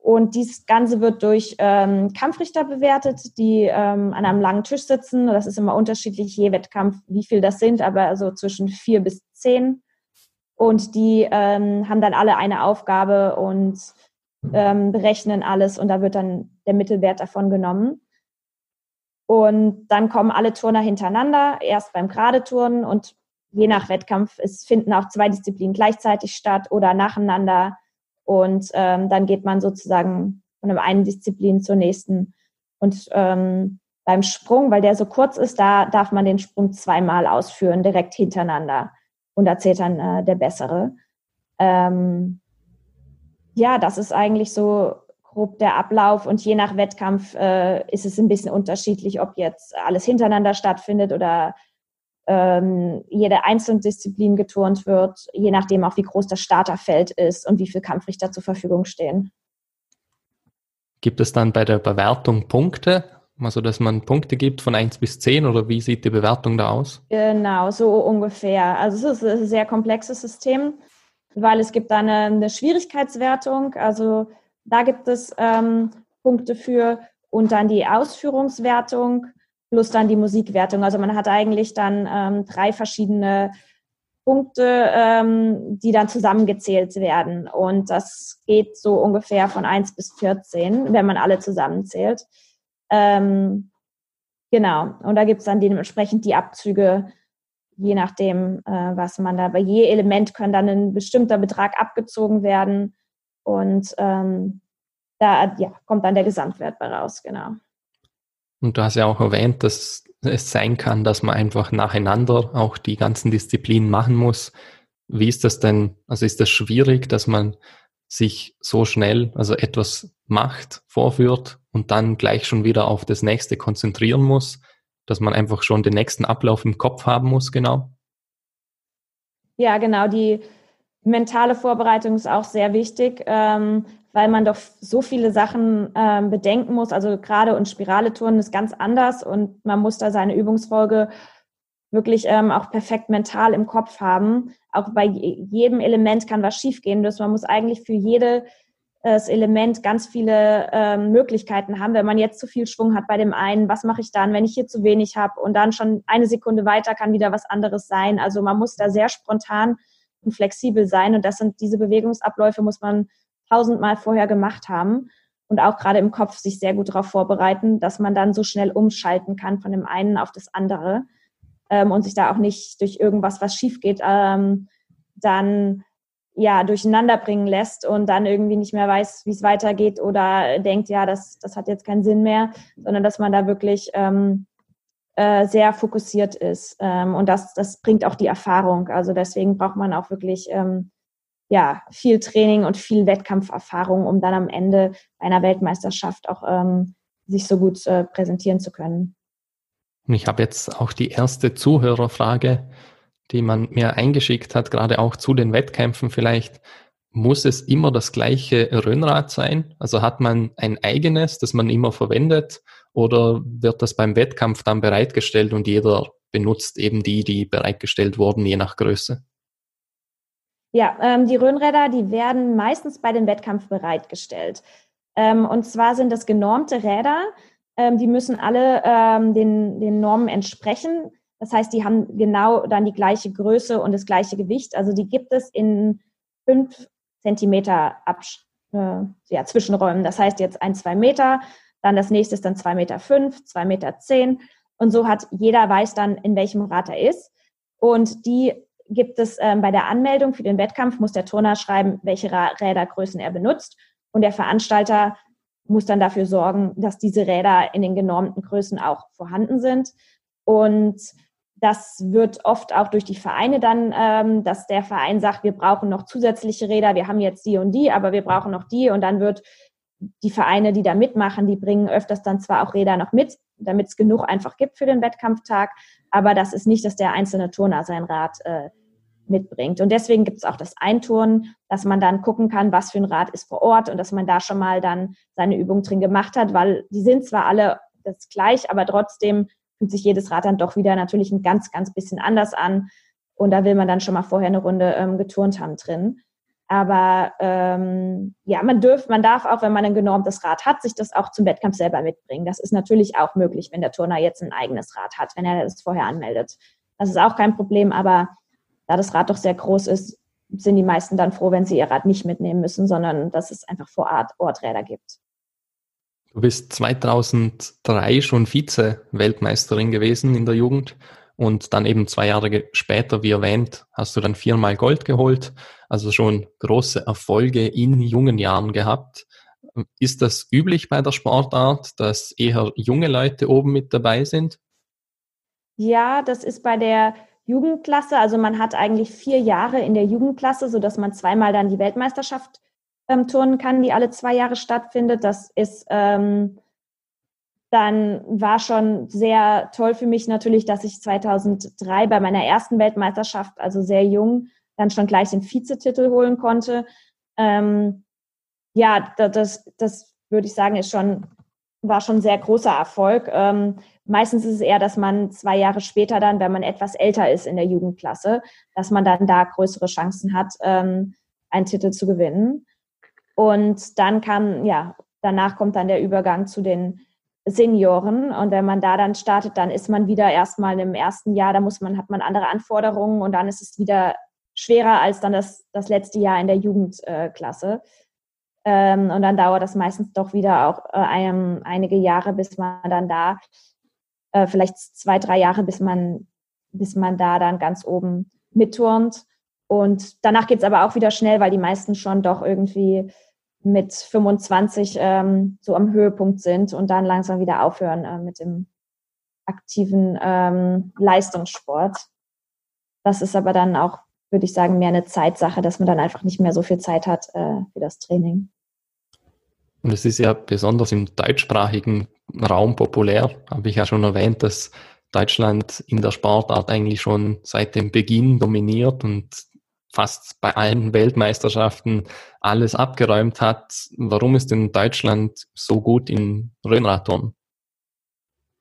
Und dieses Ganze wird durch ähm, Kampfrichter bewertet, die ähm, an einem langen Tisch sitzen. Das ist immer unterschiedlich, je Wettkampf, wie viel das sind, aber so zwischen vier bis zehn. Und die ähm, haben dann alle eine Aufgabe und ähm, berechnen alles und da wird dann der Mittelwert davon genommen. Und dann kommen alle Turner hintereinander, erst beim Geradeturnen und je nach Wettkampf, es finden auch zwei Disziplinen gleichzeitig statt oder nacheinander. Und ähm, dann geht man sozusagen von der einen Disziplin zur nächsten. Und ähm, beim Sprung, weil der so kurz ist, da darf man den Sprung zweimal ausführen, direkt hintereinander. Und da zählt dann äh, der bessere. Ähm, ja, das ist eigentlich so grob der Ablauf. Und je nach Wettkampf äh, ist es ein bisschen unterschiedlich, ob jetzt alles hintereinander stattfindet oder ähm, jede einzelne Disziplin geturnt wird, je nachdem auch wie groß das Starterfeld ist und wie viele Kampfrichter zur Verfügung stehen. Gibt es dann bei der Bewertung Punkte? Also, dass man Punkte gibt von 1 bis 10 oder wie sieht die Bewertung da aus? Genau, so ungefähr. Also, es ist ein sehr komplexes System, weil es gibt dann eine, eine Schwierigkeitswertung. Also, da gibt es ähm, Punkte für und dann die Ausführungswertung plus dann die Musikwertung. Also man hat eigentlich dann ähm, drei verschiedene Punkte, ähm, die dann zusammengezählt werden. Und das geht so ungefähr von 1 bis 14, wenn man alle zusammenzählt. Ähm, genau. Und da gibt es dann dementsprechend die Abzüge, je nachdem, äh, was man da bei je Element können dann ein bestimmter Betrag abgezogen werden. Und ähm, da ja, kommt dann der Gesamtwert bei raus, genau. Und du hast ja auch erwähnt, dass es sein kann, dass man einfach nacheinander auch die ganzen Disziplinen machen muss. Wie ist das denn? Also ist das schwierig, dass man sich so schnell, also etwas macht, vorführt und dann gleich schon wieder auf das nächste konzentrieren muss, dass man einfach schon den nächsten Ablauf im Kopf haben muss, genau? Ja, genau. Die mentale Vorbereitung ist auch sehr wichtig. Ähm, weil man doch so viele Sachen ähm, bedenken muss. Also gerade und Spirale turnen ist ganz anders und man muss da seine Übungsfolge wirklich ähm, auch perfekt mental im Kopf haben. Auch bei jedem Element kann was schiefgehen. Das man muss eigentlich für jedes Element ganz viele ähm, Möglichkeiten haben. Wenn man jetzt zu viel Schwung hat bei dem einen, was mache ich dann, wenn ich hier zu wenig habe und dann schon eine Sekunde weiter kann wieder was anderes sein. Also man muss da sehr spontan und flexibel sein. Und das sind diese Bewegungsabläufe muss man tausendmal vorher gemacht haben und auch gerade im Kopf sich sehr gut darauf vorbereiten, dass man dann so schnell umschalten kann von dem einen auf das andere ähm, und sich da auch nicht durch irgendwas, was schief geht, ähm, dann ja durcheinander bringen lässt und dann irgendwie nicht mehr weiß, wie es weitergeht oder denkt, ja, das, das hat jetzt keinen Sinn mehr, sondern dass man da wirklich ähm, äh, sehr fokussiert ist. Ähm, und das, das bringt auch die Erfahrung. Also deswegen braucht man auch wirklich ähm, ja, viel Training und viel Wettkampferfahrung, um dann am Ende einer Weltmeisterschaft auch ähm, sich so gut äh, präsentieren zu können. Und ich habe jetzt auch die erste Zuhörerfrage, die man mir eingeschickt hat, gerade auch zu den Wettkämpfen vielleicht. Muss es immer das gleiche Röhnrad sein? Also hat man ein eigenes, das man immer verwendet? Oder wird das beim Wettkampf dann bereitgestellt und jeder benutzt eben die, die bereitgestellt wurden, je nach Größe? Ja, ähm, die Röhnräder, die werden meistens bei den Wettkampf bereitgestellt. Ähm, und zwar sind das genormte Räder. Ähm, die müssen alle ähm, den, den Normen entsprechen. Das heißt, die haben genau dann die gleiche Größe und das gleiche Gewicht. Also die gibt es in fünf Zentimeter Absch äh, ja, Zwischenräumen. Das heißt jetzt ein, zwei Meter, dann das nächste ist dann zwei Meter fünf, zwei Meter zehn. Und so hat jeder weiß dann, in welchem Rad er ist. Und die gibt es ähm, bei der Anmeldung für den Wettkampf, muss der Turner schreiben, welche Rädergrößen er benutzt. Und der Veranstalter muss dann dafür sorgen, dass diese Räder in den genormten Größen auch vorhanden sind. Und das wird oft auch durch die Vereine dann, ähm, dass der Verein sagt, wir brauchen noch zusätzliche Räder, wir haben jetzt die und die, aber wir brauchen noch die und dann wird die Vereine, die da mitmachen, die bringen öfters dann zwar auch Räder noch mit, damit es genug einfach gibt für den Wettkampftag, aber das ist nicht, dass der einzelne Turner sein Rad äh, mitbringt. Und deswegen gibt es auch das Einturnen, dass man dann gucken kann, was für ein Rad ist vor Ort und dass man da schon mal dann seine Übung drin gemacht hat, weil die sind zwar alle das gleich, aber trotzdem fühlt sich jedes Rad dann doch wieder natürlich ein ganz, ganz bisschen anders an. Und da will man dann schon mal vorher eine Runde ähm, geturnt haben drin. Aber ähm, ja, man dürf, man darf auch, wenn man ein genormtes Rad hat, sich das auch zum Wettkampf selber mitbringen. Das ist natürlich auch möglich, wenn der Turner jetzt ein eigenes Rad hat, wenn er das vorher anmeldet. Das ist auch kein Problem, aber da das Rad doch sehr groß ist, sind die meisten dann froh, wenn sie ihr Rad nicht mitnehmen müssen, sondern dass es einfach vor Ort Orträder gibt. Du bist 2003 schon Vize-Weltmeisterin gewesen in der Jugend und dann eben zwei Jahre später, wie erwähnt, hast du dann viermal Gold geholt, also schon große Erfolge in jungen Jahren gehabt. Ist das üblich bei der Sportart, dass eher junge Leute oben mit dabei sind? Ja, das ist bei der Jugendklasse. Also man hat eigentlich vier Jahre in der Jugendklasse, sodass man zweimal dann die Weltmeisterschaft ähm, turnen kann, die alle zwei Jahre stattfindet. Das ist ähm, dann war schon sehr toll für mich natürlich, dass ich 2003 bei meiner ersten Weltmeisterschaft, also sehr jung, dann schon gleich den Vizetitel holen konnte. Ähm, ja, das, das würde ich sagen, ist schon, war schon sehr großer Erfolg. Ähm, meistens ist es eher, dass man zwei Jahre später dann, wenn man etwas älter ist in der Jugendklasse, dass man dann da größere Chancen hat, ähm, einen Titel zu gewinnen. Und dann kam, ja, danach kommt dann der Übergang zu den Senioren. Und wenn man da dann startet, dann ist man wieder erstmal im ersten Jahr, da muss man, hat man andere Anforderungen und dann ist es wieder schwerer als dann das, das letzte Jahr in der Jugendklasse. Ähm, und dann dauert das meistens doch wieder auch äh, ein, einige Jahre, bis man dann da, äh, vielleicht zwei, drei Jahre, bis man, bis man da dann ganz oben mitturnt. Und danach geht es aber auch wieder schnell, weil die meisten schon doch irgendwie mit 25 ähm, so am Höhepunkt sind und dann langsam wieder aufhören äh, mit dem aktiven ähm, Leistungssport. Das ist aber dann auch, würde ich sagen, mehr eine Zeitsache, dass man dann einfach nicht mehr so viel Zeit hat äh, für das Training. Und es ist ja besonders im deutschsprachigen Raum populär, habe ich ja schon erwähnt, dass Deutschland in der Sportart eigentlich schon seit dem Beginn dominiert und fast bei allen Weltmeisterschaften alles abgeräumt hat. Warum ist denn Deutschland so gut in Röhnradturnen?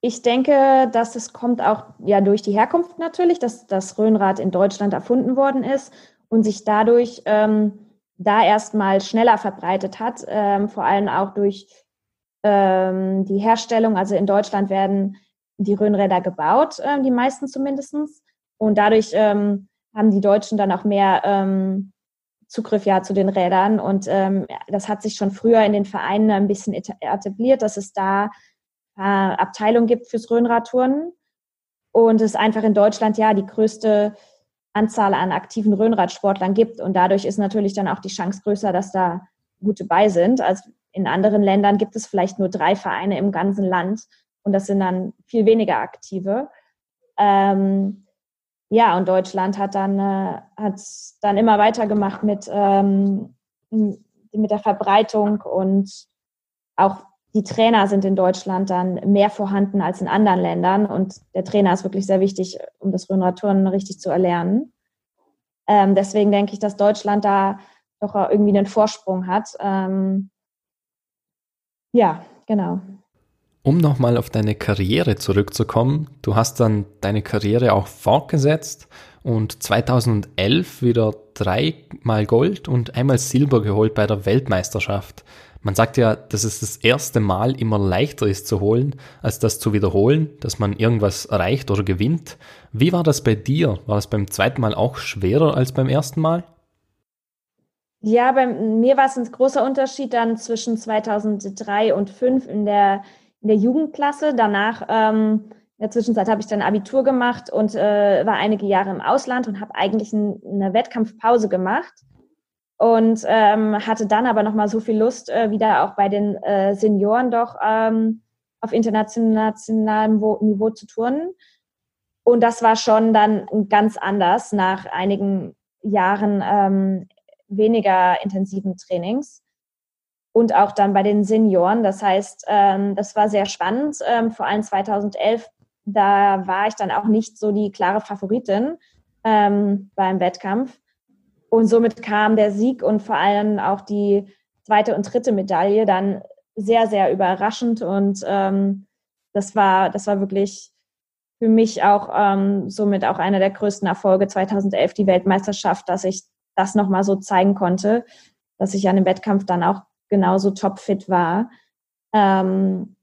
Ich denke, dass es kommt auch ja durch die Herkunft natürlich, dass das Röhnrad in Deutschland erfunden worden ist und sich dadurch ähm, da erstmal schneller verbreitet hat, ähm, vor allem auch durch ähm, die Herstellung. Also in Deutschland werden die Röhnräder gebaut, äh, die meisten zumindestens Und dadurch ähm, haben die Deutschen dann auch mehr ähm, Zugriff ja zu den Rädern. Und ähm, das hat sich schon früher in den Vereinen ein bisschen etabliert, dass es da äh, Abteilungen gibt fürs Röhnradtouren. Und es einfach in Deutschland ja die größte Anzahl an aktiven Röhnradsportlern gibt. Und dadurch ist natürlich dann auch die Chance größer, dass da gute bei sind. Also in anderen Ländern gibt es vielleicht nur drei Vereine im ganzen Land und das sind dann viel weniger aktive. Ähm, ja, und Deutschland hat dann, äh, hat dann immer weitergemacht mit, ähm, mit der Verbreitung und auch die Trainer sind in Deutschland dann mehr vorhanden als in anderen Ländern und der Trainer ist wirklich sehr wichtig, um das Röhnradturnen richtig zu erlernen. Ähm, deswegen denke ich, dass Deutschland da doch irgendwie einen Vorsprung hat. Ähm, ja, genau. Um nochmal auf deine Karriere zurückzukommen, du hast dann deine Karriere auch fortgesetzt und 2011 wieder dreimal Gold und einmal Silber geholt bei der Weltmeisterschaft. Man sagt ja, dass es das erste Mal immer leichter ist zu holen, als das zu wiederholen, dass man irgendwas erreicht oder gewinnt. Wie war das bei dir? War es beim zweiten Mal auch schwerer als beim ersten Mal? Ja, bei mir war es ein großer Unterschied dann zwischen 2003 und 2005 in der in der Jugendklasse. Danach, ähm, in der Zwischenzeit habe ich dann Abitur gemacht und äh, war einige Jahre im Ausland und habe eigentlich ein, eine Wettkampfpause gemacht und ähm, hatte dann aber noch mal so viel Lust, äh, wieder auch bei den äh, Senioren doch ähm, auf internationalem Niveau zu turnen. Und das war schon dann ganz anders nach einigen Jahren ähm, weniger intensiven Trainings und auch dann bei den Senioren. Das heißt, ähm, das war sehr spannend, ähm, vor allem 2011. Da war ich dann auch nicht so die klare Favoritin ähm, beim Wettkampf. Und somit kam der Sieg und vor allem auch die zweite und dritte Medaille dann sehr, sehr überraschend. Und ähm, das war, das war wirklich für mich auch ähm, somit auch einer der größten Erfolge 2011, die Weltmeisterschaft, dass ich das nochmal so zeigen konnte, dass ich an dem Wettkampf dann auch genauso topfit war. Ähm,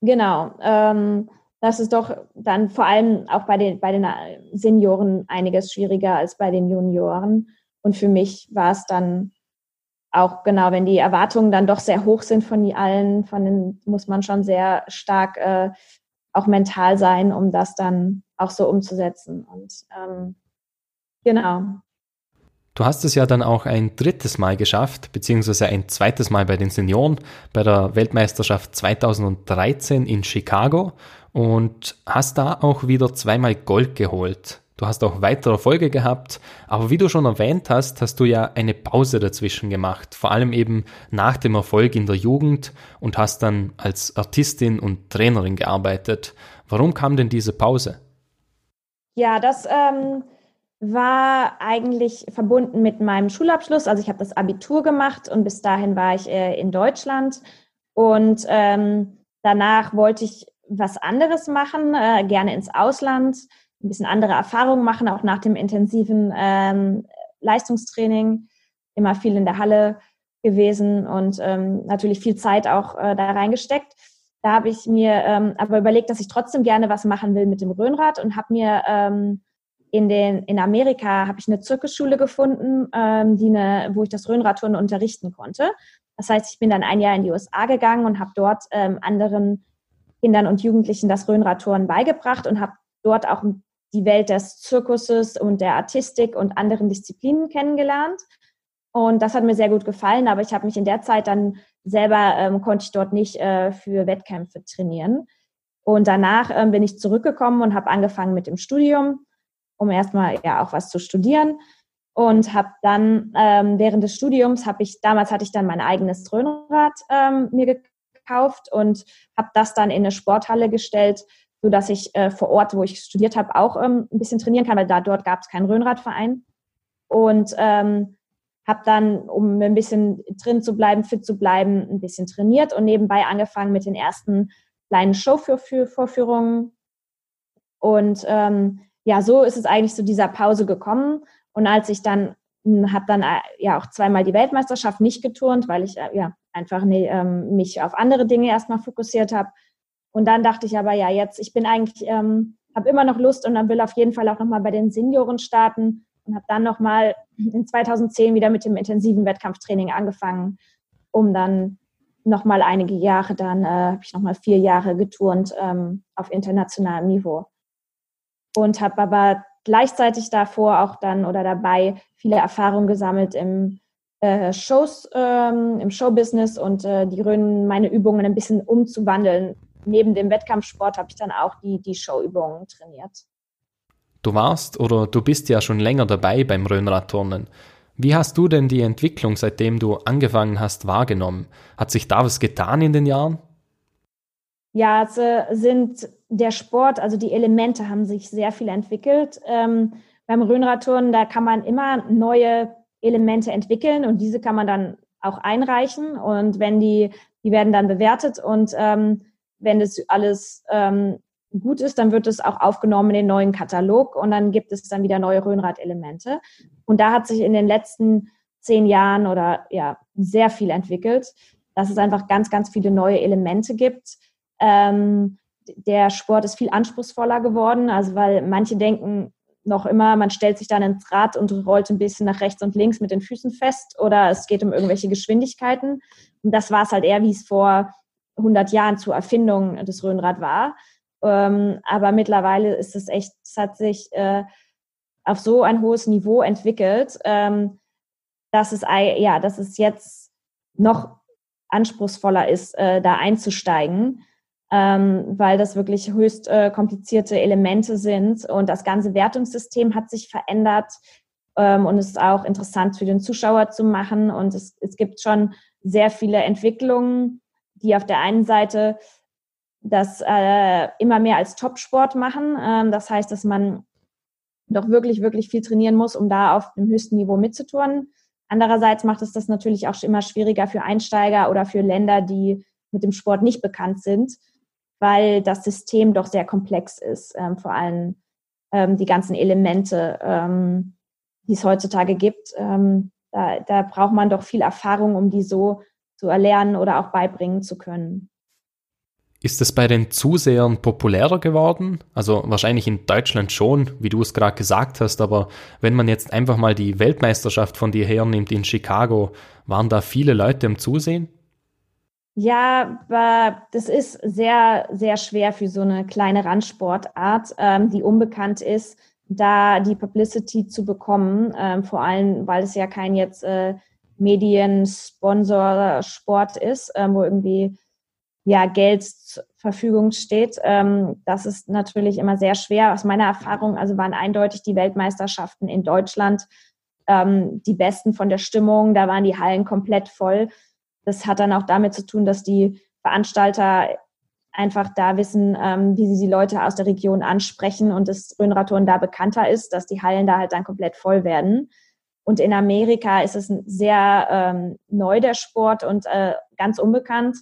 genau. Ähm, das ist doch dann vor allem auch bei den, bei den Senioren einiges schwieriger als bei den Junioren. Und für mich war es dann auch genau, wenn die Erwartungen dann doch sehr hoch sind von allen, von den muss man schon sehr stark äh, auch mental sein, um das dann auch so umzusetzen. Und ähm, genau. Du hast es ja dann auch ein drittes Mal geschafft, beziehungsweise ein zweites Mal bei den Senioren, bei der Weltmeisterschaft 2013 in Chicago und hast da auch wieder zweimal Gold geholt. Du hast auch weitere Erfolge gehabt, aber wie du schon erwähnt hast, hast du ja eine Pause dazwischen gemacht, vor allem eben nach dem Erfolg in der Jugend und hast dann als Artistin und Trainerin gearbeitet. Warum kam denn diese Pause? Ja, das ähm, war eigentlich verbunden mit meinem Schulabschluss. Also ich habe das Abitur gemacht und bis dahin war ich äh, in Deutschland. Und ähm, danach wollte ich was anderes machen, äh, gerne ins Ausland, ein bisschen andere Erfahrungen machen, auch nach dem intensiven ähm, Leistungstraining, immer viel in der Halle gewesen und ähm, natürlich viel Zeit auch äh, da reingesteckt. Da habe ich mir ähm, aber überlegt, dass ich trotzdem gerne was machen will mit dem Röhnrad und habe mir ähm, in, den, in Amerika habe ich eine Zirkusschule gefunden, ähm, die eine, wo ich das Röhnradturnen unterrichten konnte. Das heißt, ich bin dann ein Jahr in die USA gegangen und habe dort ähm, anderen Kindern und Jugendlichen das Röhnradturnen beigebracht und habe dort auch die Welt des Zirkuses und der Artistik und anderen Disziplinen kennengelernt. Und das hat mir sehr gut gefallen, aber ich habe mich in der Zeit dann selber, ähm, konnte ich dort nicht äh, für Wettkämpfe trainieren. Und danach ähm, bin ich zurückgekommen und habe angefangen mit dem Studium um erstmal ja auch was zu studieren. Und habe dann ähm, während des Studiums habe ich, damals hatte ich dann mein eigenes Dröhnrad ähm, mir gekauft und habe das dann in eine Sporthalle gestellt, so dass ich äh, vor Ort, wo ich studiert habe, auch ähm, ein bisschen trainieren kann, weil da dort gab es keinen Röhnradverein. Und ähm, habe dann, um ein bisschen drin zu bleiben, fit zu bleiben, ein bisschen trainiert und nebenbei angefangen mit den ersten kleinen Showvorführungen. Und ähm, ja, so ist es eigentlich zu dieser Pause gekommen. Und als ich dann, hm, habe dann äh, ja auch zweimal die Weltmeisterschaft nicht geturnt, weil ich äh, ja einfach nee, ähm, mich auf andere Dinge erstmal fokussiert habe. Und dann dachte ich aber, ja, jetzt, ich bin eigentlich, ähm, habe immer noch Lust und dann will auf jeden Fall auch nochmal bei den Senioren starten und habe dann nochmal in 2010 wieder mit dem intensiven Wettkampftraining angefangen, um dann nochmal einige Jahre, dann äh, habe ich nochmal vier Jahre geturnt ähm, auf internationalem Niveau und habe aber gleichzeitig davor auch dann oder dabei viele Erfahrungen gesammelt im äh, Shows, ähm, im Showbusiness und äh, die Rönen meine Übungen ein bisschen umzuwandeln. Neben dem Wettkampfsport habe ich dann auch die, die Showübungen trainiert. Du warst oder du bist ja schon länger dabei beim Röhnradturnen. Wie hast du denn die Entwicklung, seitdem du angefangen hast, wahrgenommen? Hat sich da was getan in den Jahren? Ja, sind der Sport, also die Elemente haben sich sehr viel entwickelt. Ähm, beim Röhnradturnen, da kann man immer neue Elemente entwickeln und diese kann man dann auch einreichen und wenn die, die werden dann bewertet und ähm, wenn das alles ähm, gut ist, dann wird es auch aufgenommen in den neuen Katalog und dann gibt es dann wieder neue Röhnrad-Elemente. Und da hat sich in den letzten zehn Jahren oder ja sehr viel entwickelt, dass es einfach ganz, ganz viele neue Elemente gibt. Ähm, der Sport ist viel anspruchsvoller geworden, also weil manche denken noch immer, man stellt sich dann ins Rad und rollt ein bisschen nach rechts und links mit den Füßen fest oder es geht um irgendwelche Geschwindigkeiten. Und das war es halt eher, wie es vor 100 Jahren zur Erfindung des Röhnrad war. Ähm, aber mittlerweile ist es echt, es hat sich äh, auf so ein hohes Niveau entwickelt, ähm, dass es ja, dass es jetzt noch anspruchsvoller ist, äh, da einzusteigen. Ähm, weil das wirklich höchst äh, komplizierte Elemente sind und das ganze Wertungssystem hat sich verändert ähm, und ist auch interessant für den Zuschauer zu machen und es, es gibt schon sehr viele Entwicklungen, die auf der einen Seite das äh, immer mehr als Topsport machen. Ähm, das heißt, dass man doch wirklich, wirklich viel trainieren muss, um da auf dem höchsten Niveau mitzutouren. Andererseits macht es das natürlich auch immer schwieriger für Einsteiger oder für Länder, die mit dem Sport nicht bekannt sind, weil das System doch sehr komplex ist, ähm, vor allem ähm, die ganzen Elemente, ähm, die es heutzutage gibt. Ähm, da, da braucht man doch viel Erfahrung, um die so zu erlernen oder auch beibringen zu können. Ist es bei den Zusehern populärer geworden? Also wahrscheinlich in Deutschland schon, wie du es gerade gesagt hast, aber wenn man jetzt einfach mal die Weltmeisterschaft von dir hernimmt in Chicago, waren da viele Leute im Zusehen? Ja, das ist sehr, sehr schwer für so eine kleine Randsportart, ähm, die unbekannt ist, da die Publicity zu bekommen, ähm, vor allem, weil es ja kein jetzt äh, Mediensponsor-Sport ist, ähm, wo irgendwie ja, Geld zur Verfügung steht. Ähm, das ist natürlich immer sehr schwer. Aus meiner Erfahrung, also waren eindeutig die Weltmeisterschaften in Deutschland ähm, die besten von der Stimmung. Da waren die Hallen komplett voll. Das hat dann auch damit zu tun, dass die Veranstalter einfach da wissen, ähm, wie sie die Leute aus der Region ansprechen und das Rhönradtouren da bekannter ist, dass die Hallen da halt dann komplett voll werden. Und in Amerika ist es sehr ähm, neu, der Sport, und äh, ganz unbekannt.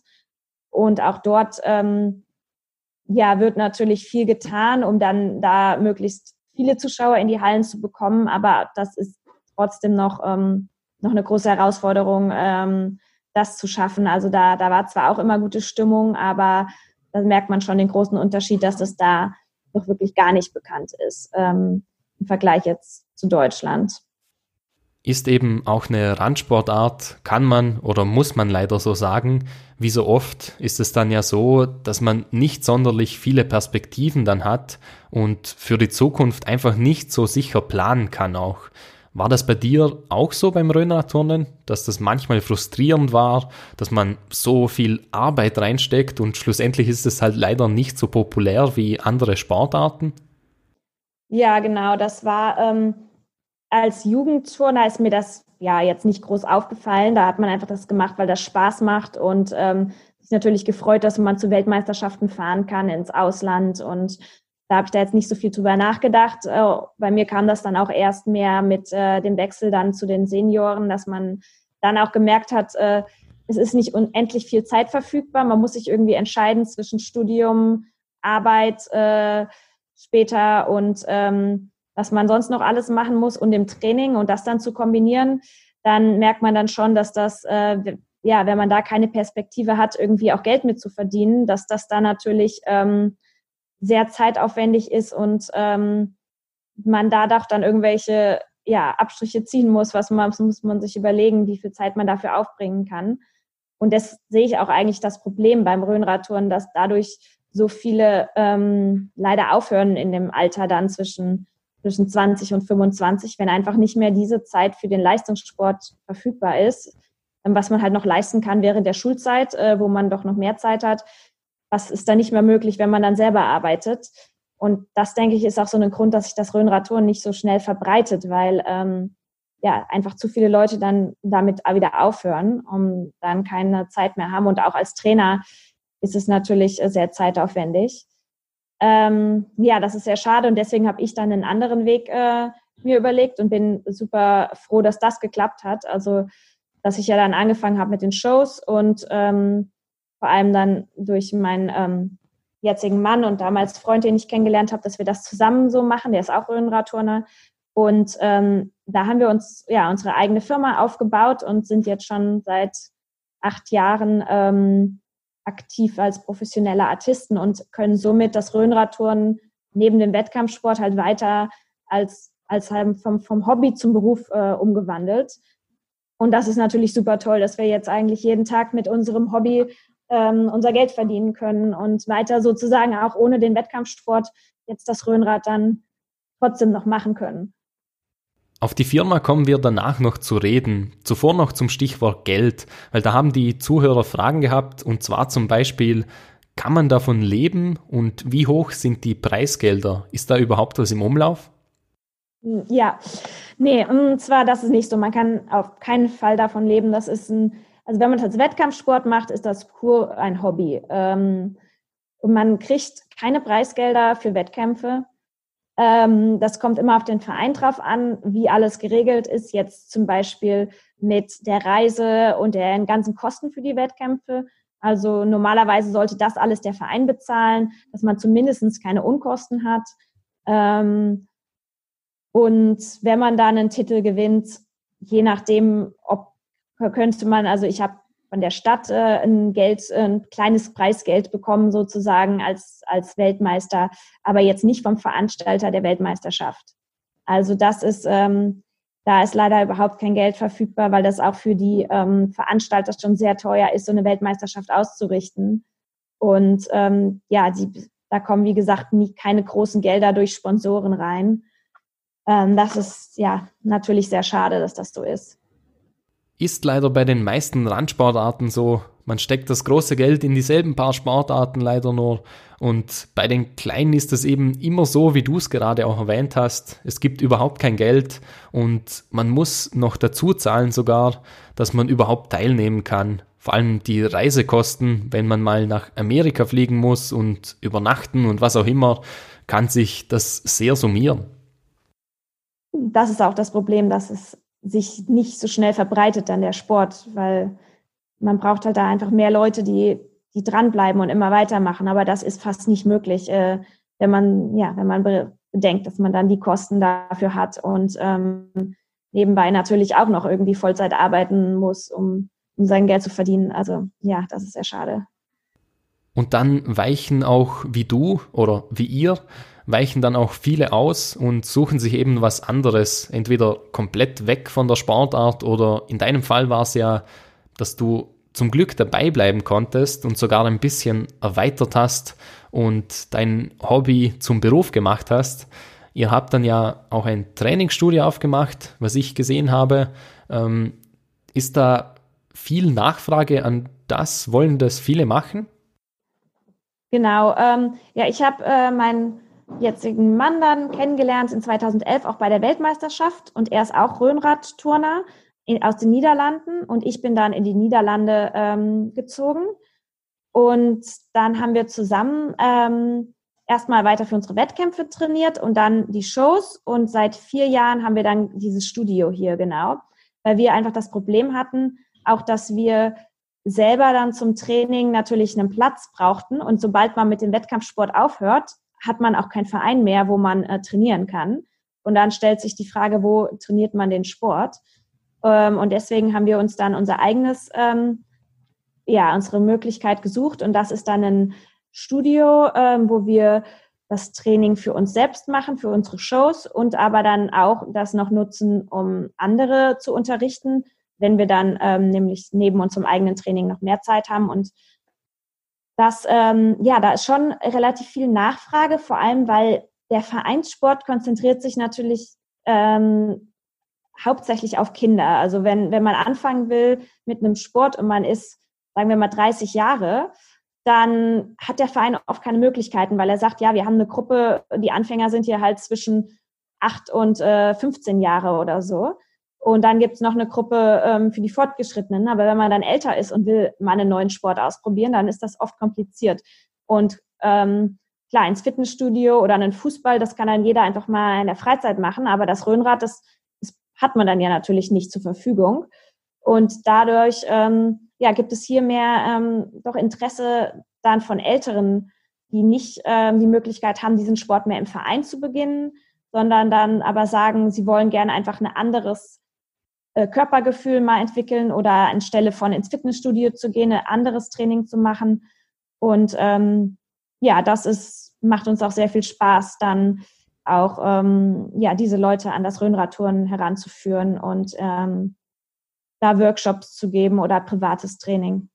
Und auch dort ähm, ja, wird natürlich viel getan, um dann da möglichst viele Zuschauer in die Hallen zu bekommen. Aber das ist trotzdem noch, ähm, noch eine große Herausforderung, ähm, das zu schaffen. Also da, da war zwar auch immer gute Stimmung, aber da merkt man schon den großen Unterschied, dass das da doch wirklich gar nicht bekannt ist ähm, im Vergleich jetzt zu Deutschland ist eben auch eine Randsportart, kann man oder muss man leider so sagen. Wie so oft ist es dann ja so, dass man nicht sonderlich viele Perspektiven dann hat und für die Zukunft einfach nicht so sicher planen kann auch. War das bei dir auch so beim Röner-Turnen, dass das manchmal frustrierend war, dass man so viel Arbeit reinsteckt und schlussendlich ist es halt leider nicht so populär wie andere Sportarten? Ja, genau, das war ähm, als Jugendturner ist mir das ja jetzt nicht groß aufgefallen. Da hat man einfach das gemacht, weil das Spaß macht und ähm, sich natürlich gefreut, dass man zu Weltmeisterschaften fahren kann ins Ausland und da habe ich da jetzt nicht so viel drüber nachgedacht. Äh, bei mir kam das dann auch erst mehr mit äh, dem Wechsel dann zu den Senioren, dass man dann auch gemerkt hat, äh, es ist nicht unendlich viel Zeit verfügbar. Man muss sich irgendwie entscheiden zwischen Studium, Arbeit äh, später und ähm, was man sonst noch alles machen muss und dem Training und das dann zu kombinieren, dann merkt man dann schon, dass das, äh, ja, wenn man da keine Perspektive hat, irgendwie auch Geld mit zu verdienen, dass das dann natürlich ähm, sehr zeitaufwendig ist und ähm, man da doch dann irgendwelche ja, Abstriche ziehen muss, was man muss man sich überlegen, wie viel Zeit man dafür aufbringen kann. Und das sehe ich auch eigentlich das Problem beim Rhönradtouren, dass dadurch so viele ähm, leider aufhören in dem Alter dann zwischen zwischen 20 und 25, wenn einfach nicht mehr diese Zeit für den Leistungssport verfügbar ist, ähm, was man halt noch leisten kann während der Schulzeit, äh, wo man doch noch mehr Zeit hat. Was ist dann nicht mehr möglich, wenn man dann selber arbeitet? Und das, denke ich, ist auch so ein Grund, dass sich das Rhönradtour nicht so schnell verbreitet, weil ähm, ja einfach zu viele Leute dann damit wieder aufhören und dann keine Zeit mehr haben. Und auch als Trainer ist es natürlich äh, sehr zeitaufwendig. Ähm, ja, das ist sehr schade und deswegen habe ich dann einen anderen Weg äh, mir überlegt und bin super froh, dass das geklappt hat. Also, dass ich ja dann angefangen habe mit den Shows und ähm, vor allem dann durch meinen ähm, jetzigen Mann und damals Freund, den ich kennengelernt habe, dass wir das zusammen so machen. Der ist auch Röhrenradturner. Und ähm, da haben wir uns ja unsere eigene Firma aufgebaut und sind jetzt schon seit acht Jahren ähm, aktiv als professionelle Artisten und können somit das Rhönradtouren neben dem Wettkampfsport halt weiter als, als halt vom, vom Hobby zum Beruf äh, umgewandelt. Und das ist natürlich super toll, dass wir jetzt eigentlich jeden Tag mit unserem Hobby ähm, unser Geld verdienen können und weiter sozusagen auch ohne den Wettkampfsport jetzt das Rhönrad dann trotzdem noch machen können. Auf die Firma kommen wir danach noch zu reden. Zuvor noch zum Stichwort Geld, weil da haben die Zuhörer Fragen gehabt und zwar zum Beispiel, kann man davon leben und wie hoch sind die Preisgelder? Ist da überhaupt was im Umlauf? Ja, nee, und zwar das ist nicht so. Man kann auf keinen Fall davon leben. Das ist ein, also wenn man das Wettkampfsport macht, ist das pur ein Hobby. Ähm, und man kriegt keine Preisgelder für Wettkämpfe. Ähm, das kommt immer auf den Verein drauf an, wie alles geregelt ist. Jetzt zum Beispiel mit der Reise und den ganzen Kosten für die Wettkämpfe. Also normalerweise sollte das alles der Verein bezahlen, dass man zumindest keine Unkosten hat. Ähm, und wenn man dann einen Titel gewinnt, je nachdem, ob könnte man, also ich habe von der Stadt äh, ein Geld, ein kleines Preisgeld bekommen sozusagen als, als Weltmeister, aber jetzt nicht vom Veranstalter der Weltmeisterschaft. Also das ist, ähm, da ist leider überhaupt kein Geld verfügbar, weil das auch für die ähm, Veranstalter schon sehr teuer ist, so eine Weltmeisterschaft auszurichten. Und ähm, ja, die, da kommen, wie gesagt, nie, keine großen Gelder durch Sponsoren rein. Ähm, das ist ja natürlich sehr schade, dass das so ist. Ist leider bei den meisten Randsportarten so. Man steckt das große Geld in dieselben paar Sportarten leider nur. Und bei den Kleinen ist es eben immer so, wie du es gerade auch erwähnt hast. Es gibt überhaupt kein Geld und man muss noch dazu zahlen sogar, dass man überhaupt teilnehmen kann. Vor allem die Reisekosten, wenn man mal nach Amerika fliegen muss und übernachten und was auch immer, kann sich das sehr summieren das ist auch das Problem, dass es sich nicht so schnell verbreitet dann der Sport, weil man braucht halt da einfach mehr Leute, die, die dranbleiben und immer weitermachen. Aber das ist fast nicht möglich, äh, wenn man, ja, wenn man bedenkt, dass man dann die Kosten dafür hat und ähm, nebenbei natürlich auch noch irgendwie Vollzeit arbeiten muss, um, um sein Geld zu verdienen. Also ja, das ist sehr schade. Und dann weichen auch wie du oder wie ihr weichen dann auch viele aus und suchen sich eben was anderes, entweder komplett weg von der Sportart oder in deinem Fall war es ja, dass du zum Glück dabei bleiben konntest und sogar ein bisschen erweitert hast und dein Hobby zum Beruf gemacht hast. Ihr habt dann ja auch ein Trainingsstudio aufgemacht, was ich gesehen habe. Ähm, ist da viel Nachfrage an das? Wollen das viele machen? Genau. Ähm, ja, ich habe äh, mein jetzigen Mann dann kennengelernt in 2011 auch bei der Weltmeisterschaft und er ist auch Röhnradturner aus den Niederlanden und ich bin dann in die Niederlande ähm, gezogen. Und dann haben wir zusammen ähm, erstmal weiter für unsere Wettkämpfe trainiert und dann die Shows. Und seit vier Jahren haben wir dann dieses Studio hier genau, weil wir einfach das Problem hatten, auch dass wir selber dann zum Training natürlich einen Platz brauchten. Und sobald man mit dem Wettkampfsport aufhört, hat man auch keinen Verein mehr, wo man äh, trainieren kann. Und dann stellt sich die Frage, wo trainiert man den Sport? Ähm, und deswegen haben wir uns dann unser eigenes, ähm, ja, unsere Möglichkeit gesucht. Und das ist dann ein Studio, ähm, wo wir das Training für uns selbst machen, für unsere Shows und aber dann auch das noch nutzen, um andere zu unterrichten, wenn wir dann ähm, nämlich neben unserem eigenen Training noch mehr Zeit haben und dass ähm, ja, da ist schon relativ viel Nachfrage, vor allem weil der Vereinssport konzentriert sich natürlich ähm, hauptsächlich auf Kinder. Also wenn, wenn man anfangen will mit einem Sport und man ist, sagen wir mal, 30 Jahre, dann hat der Verein oft keine Möglichkeiten, weil er sagt, ja, wir haben eine Gruppe, die Anfänger sind hier halt zwischen 8 und äh, 15 Jahre oder so. Und dann gibt es noch eine Gruppe ähm, für die Fortgeschrittenen. Aber wenn man dann älter ist und will mal einen neuen Sport ausprobieren, dann ist das oft kompliziert. Und ähm, klar, ins Fitnessstudio oder einen Fußball, das kann dann jeder einfach mal in der Freizeit machen. Aber das Röhnrad, das, das hat man dann ja natürlich nicht zur Verfügung. Und dadurch ähm, ja, gibt es hier mehr ähm, doch Interesse dann von Älteren, die nicht ähm, die Möglichkeit haben, diesen Sport mehr im Verein zu beginnen, sondern dann aber sagen, sie wollen gerne einfach ein anderes Körpergefühl mal entwickeln oder anstelle von ins Fitnessstudio zu gehen, ein anderes Training zu machen. Und ähm, ja, das ist, macht uns auch sehr viel Spaß, dann auch ähm, ja, diese Leute an das Röhnradtouren heranzuführen und ähm, da Workshops zu geben oder privates Training.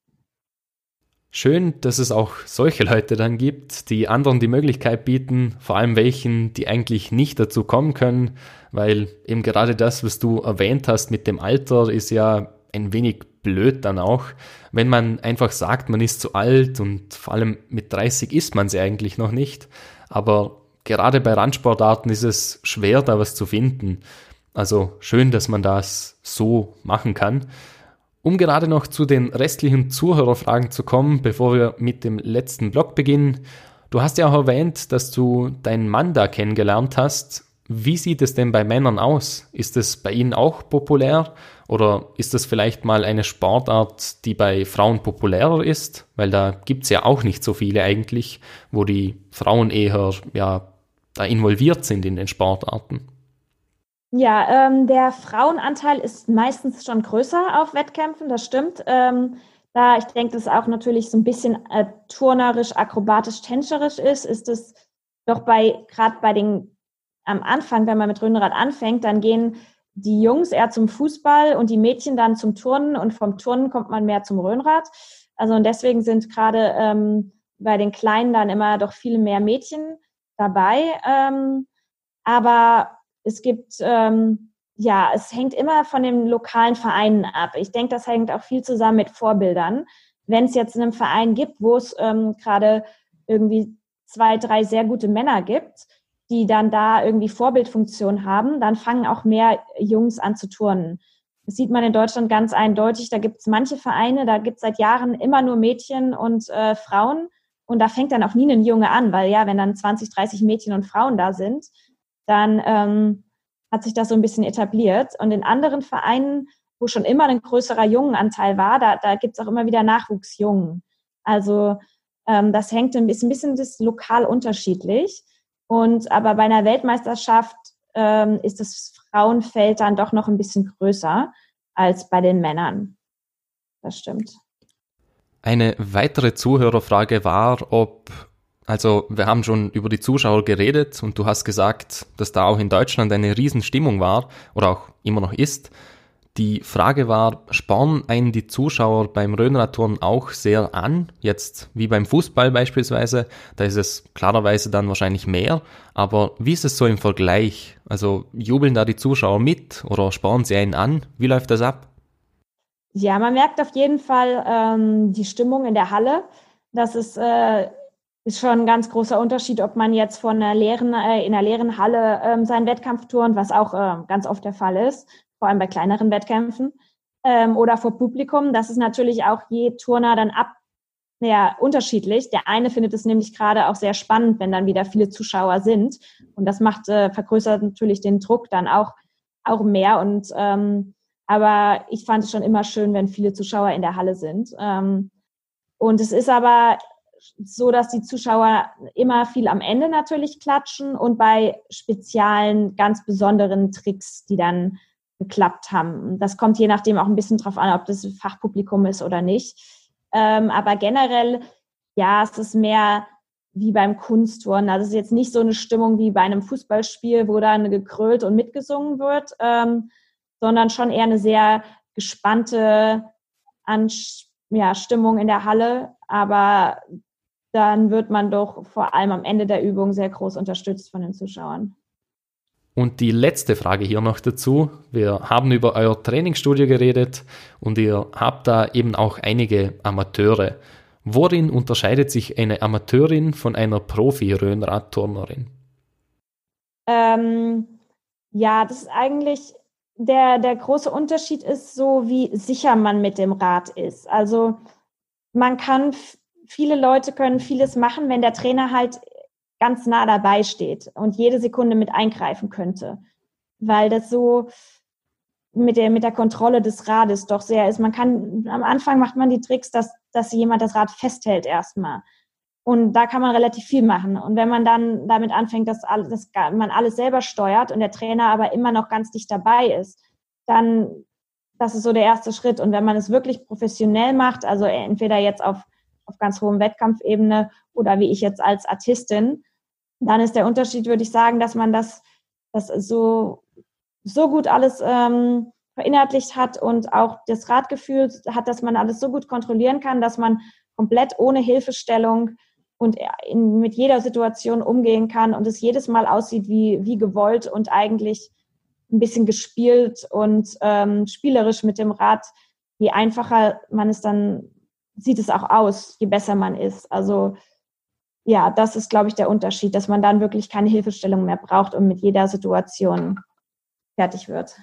Schön, dass es auch solche Leute dann gibt, die anderen die Möglichkeit bieten, vor allem welchen, die eigentlich nicht dazu kommen können, weil eben gerade das, was du erwähnt hast mit dem Alter, ist ja ein wenig blöd dann auch, wenn man einfach sagt, man ist zu alt und vor allem mit 30 ist man sie eigentlich noch nicht. Aber gerade bei Randsportarten ist es schwer, da was zu finden. Also schön, dass man das so machen kann. Um gerade noch zu den restlichen Zuhörerfragen zu kommen, bevor wir mit dem letzten Blog beginnen. Du hast ja auch erwähnt, dass du deinen Mann da kennengelernt hast. Wie sieht es denn bei Männern aus? Ist es bei ihnen auch populär oder ist das vielleicht mal eine Sportart, die bei Frauen populärer ist? Weil da gibt's ja auch nicht so viele eigentlich, wo die Frauen eher ja, da involviert sind in den Sportarten. Ja, ähm, der Frauenanteil ist meistens schon größer auf Wettkämpfen, das stimmt. Ähm, da ich denke, dass auch natürlich so ein bisschen äh, turnerisch, akrobatisch, tänzerisch ist, ist es doch bei, gerade bei den, am Anfang, wenn man mit Röhnrad anfängt, dann gehen die Jungs eher zum Fußball und die Mädchen dann zum Turnen und vom Turnen kommt man mehr zum Röhnrad. Also und deswegen sind gerade ähm, bei den Kleinen dann immer doch viel mehr Mädchen dabei. Ähm, aber es gibt, ähm, ja, es hängt immer von den lokalen Vereinen ab. Ich denke, das hängt auch viel zusammen mit Vorbildern. Wenn es jetzt einen Verein gibt, wo es ähm, gerade irgendwie zwei, drei sehr gute Männer gibt, die dann da irgendwie Vorbildfunktion haben, dann fangen auch mehr Jungs an zu turnen. Das sieht man in Deutschland ganz eindeutig. Da gibt es manche Vereine, da gibt es seit Jahren immer nur Mädchen und äh, Frauen. Und da fängt dann auch nie ein Junge an, weil ja, wenn dann 20, 30 Mädchen und Frauen da sind, dann ähm, hat sich das so ein bisschen etabliert. Und in anderen Vereinen, wo schon immer ein größerer Jungenanteil war, da, da gibt es auch immer wieder Nachwuchsjungen. Also ähm, das hängt ein bisschen, ein bisschen das lokal unterschiedlich. Und aber bei einer Weltmeisterschaft ähm, ist das Frauenfeld dann doch noch ein bisschen größer als bei den Männern. Das stimmt. Eine weitere Zuhörerfrage war, ob also wir haben schon über die Zuschauer geredet und du hast gesagt, dass da auch in Deutschland eine Riesenstimmung war oder auch immer noch ist. Die Frage war, spornen einen die Zuschauer beim Röhnradturnen auch sehr an? Jetzt wie beim Fußball beispielsweise, da ist es klarerweise dann wahrscheinlich mehr. Aber wie ist es so im Vergleich? Also jubeln da die Zuschauer mit oder spornen sie einen an? Wie läuft das ab? Ja, man merkt auf jeden Fall ähm, die Stimmung in der Halle. Das ist äh, ist schon ein ganz großer Unterschied, ob man jetzt von einer leeren, äh, in einer leeren Halle ähm, seinen Wettkampf turnt, was auch äh, ganz oft der Fall ist, vor allem bei kleineren Wettkämpfen, ähm, oder vor Publikum. Das ist natürlich auch je Turner dann ab, ja, unterschiedlich. Der eine findet es nämlich gerade auch sehr spannend, wenn dann wieder viele Zuschauer sind. Und das macht, äh, vergrößert natürlich den Druck dann auch, auch mehr. Und ähm, aber ich fand es schon immer schön, wenn viele Zuschauer in der Halle sind. Ähm, und es ist aber so, dass die Zuschauer immer viel am Ende natürlich klatschen und bei speziellen, ganz besonderen Tricks, die dann geklappt haben. Das kommt je nachdem auch ein bisschen drauf an, ob das Fachpublikum ist oder nicht. Ähm, aber generell, ja, es ist mehr wie beim Kunstturnen. Also es ist jetzt nicht so eine Stimmung wie bei einem Fußballspiel, wo dann gekrölt und mitgesungen wird, ähm, sondern schon eher eine sehr gespannte Anspannung ja, Stimmung in der Halle, aber dann wird man doch vor allem am Ende der Übung sehr groß unterstützt von den Zuschauern. Und die letzte Frage hier noch dazu. Wir haben über euer Trainingsstudio geredet und ihr habt da eben auch einige Amateure. Worin unterscheidet sich eine Amateurin von einer Profi-Röhnradturnerin? Ähm, ja, das ist eigentlich der, der große Unterschied ist so, wie sicher man mit dem Rad ist. Also man kann viele Leute können vieles machen, wenn der Trainer halt ganz nah dabei steht und jede Sekunde mit eingreifen könnte. Weil das so mit der, mit der Kontrolle des Rades doch sehr ist. Man kann, am Anfang macht man die Tricks, dass, dass jemand das Rad festhält erstmal. Und da kann man relativ viel machen. Und wenn man dann damit anfängt, dass, alles, dass man alles selber steuert und der Trainer aber immer noch ganz dicht dabei ist, dann, das ist so der erste Schritt. Und wenn man es wirklich professionell macht, also entweder jetzt auf auf ganz hohem Wettkampfebene oder wie ich jetzt als Artistin, dann ist der Unterschied, würde ich sagen, dass man das, das so, so gut alles ähm, verinnerlicht hat und auch das Radgefühl hat, dass man alles so gut kontrollieren kann, dass man komplett ohne Hilfestellung und in, mit jeder Situation umgehen kann und es jedes Mal aussieht wie, wie gewollt und eigentlich ein bisschen gespielt und ähm, spielerisch mit dem Rad. Je einfacher man es dann, sieht es auch aus, je besser man ist. Also ja, das ist, glaube ich, der Unterschied, dass man dann wirklich keine Hilfestellung mehr braucht und mit jeder Situation fertig wird.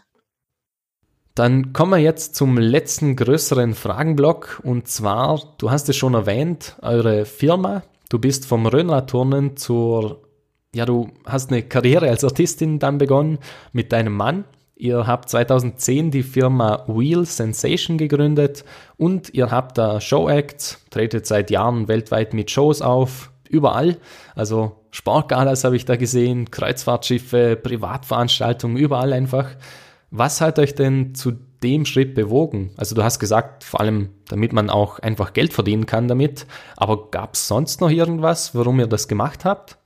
Dann kommen wir jetzt zum letzten größeren Fragenblock und zwar, du hast es schon erwähnt, eure Firma. Du bist vom Röhnradturnen zur, ja, du hast eine Karriere als Artistin dann begonnen mit deinem Mann. Ihr habt 2010 die Firma Wheel Sensation gegründet und ihr habt da Showacts, tretet seit Jahren weltweit mit Shows auf, überall. Also Sportgalas habe ich da gesehen, Kreuzfahrtschiffe, Privatveranstaltungen, überall einfach. Was hat euch denn zu dem Schritt bewogen? Also du hast gesagt, vor allem damit man auch einfach Geld verdienen kann damit, aber gab es sonst noch irgendwas, warum ihr das gemacht habt?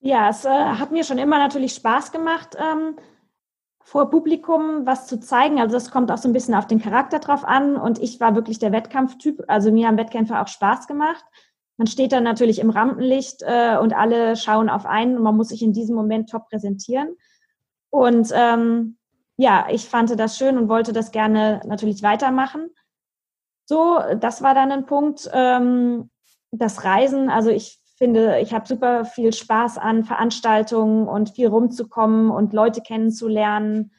Ja, es äh, hat mir schon immer natürlich Spaß gemacht, ähm, vor Publikum was zu zeigen. Also das kommt auch so ein bisschen auf den Charakter drauf an und ich war wirklich der Wettkampftyp. Also mir haben Wettkämpfe auch Spaß gemacht. Man steht dann natürlich im Rampenlicht äh, und alle schauen auf einen und man muss sich in diesem Moment top präsentieren. Und ähm, ja, ich fand das schön und wollte das gerne natürlich weitermachen. So, das war dann ein Punkt. Ähm, das Reisen, also ich finde, ich habe super viel Spaß an Veranstaltungen und viel rumzukommen und Leute kennenzulernen.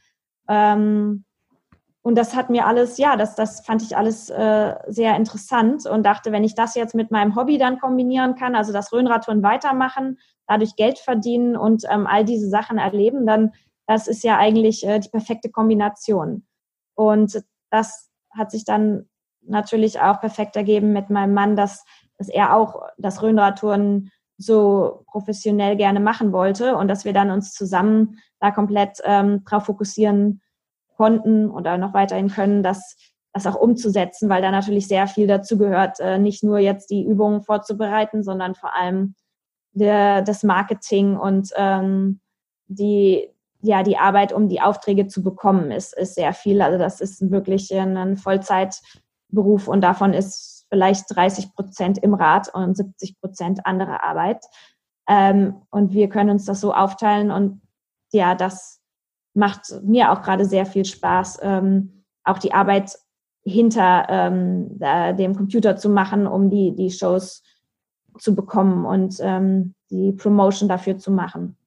Ähm, und das hat mir alles, ja, das, das fand ich alles äh, sehr interessant und dachte, wenn ich das jetzt mit meinem Hobby dann kombinieren kann, also das Rhönradtouren weitermachen, dadurch Geld verdienen und ähm, all diese Sachen erleben, dann das ist ja eigentlich äh, die perfekte Kombination. Und das hat sich dann natürlich auch perfekt ergeben mit meinem Mann, dass, dass er auch das Rhönradtouren so professionell gerne machen wollte und dass wir dann uns zusammen da komplett ähm, drauf fokussieren konnten oder noch weiterhin können, das, das auch umzusetzen, weil da natürlich sehr viel dazu gehört, äh, nicht nur jetzt die Übungen vorzubereiten, sondern vor allem der, das Marketing und ähm, die, ja, die Arbeit, um die Aufträge zu bekommen, ist, ist sehr viel. Also das ist wirklich ein Vollzeitberuf und davon ist vielleicht 30 Prozent im Rat und 70 Prozent andere Arbeit. Ähm, und wir können uns das so aufteilen und ja, das macht mir auch gerade sehr viel Spaß, ähm, auch die Arbeit hinter ähm, dem Computer zu machen, um die, die Shows zu bekommen und ähm, die Promotion dafür zu machen.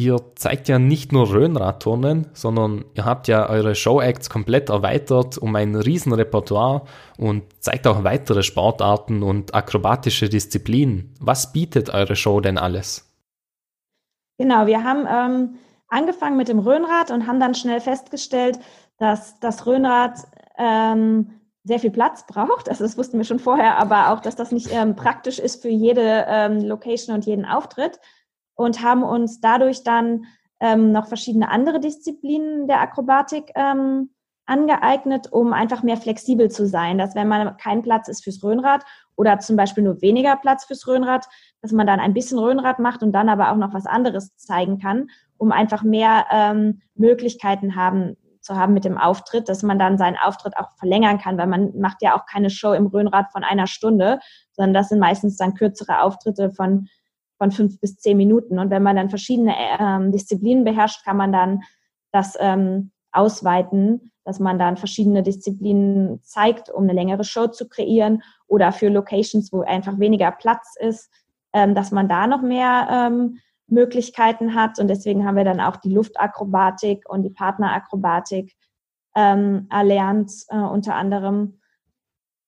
Ihr zeigt ja nicht nur Röhnradturnen, sondern ihr habt ja eure Showacts komplett erweitert um ein Riesenrepertoire und zeigt auch weitere Sportarten und akrobatische Disziplinen. Was bietet eure Show denn alles? Genau, wir haben ähm, angefangen mit dem Röhnrad und haben dann schnell festgestellt, dass das Röhnrad ähm, sehr viel Platz braucht. Also das wussten wir schon vorher, aber auch, dass das nicht ähm, praktisch ist für jede ähm, Location und jeden Auftritt und haben uns dadurch dann ähm, noch verschiedene andere Disziplinen der Akrobatik ähm, angeeignet, um einfach mehr flexibel zu sein, dass wenn man kein Platz ist fürs Röhnrad oder zum Beispiel nur weniger Platz fürs Röhnrad, dass man dann ein bisschen Röhnrad macht und dann aber auch noch was anderes zeigen kann, um einfach mehr ähm, Möglichkeiten haben zu haben mit dem Auftritt, dass man dann seinen Auftritt auch verlängern kann, weil man macht ja auch keine Show im Röhnrad von einer Stunde, sondern das sind meistens dann kürzere Auftritte von von fünf bis zehn Minuten. Und wenn man dann verschiedene ähm, Disziplinen beherrscht, kann man dann das ähm, ausweiten, dass man dann verschiedene Disziplinen zeigt, um eine längere Show zu kreieren oder für Locations, wo einfach weniger Platz ist, ähm, dass man da noch mehr ähm, Möglichkeiten hat. Und deswegen haben wir dann auch die Luftakrobatik und die Partnerakrobatik ähm, erlernt, äh, unter anderem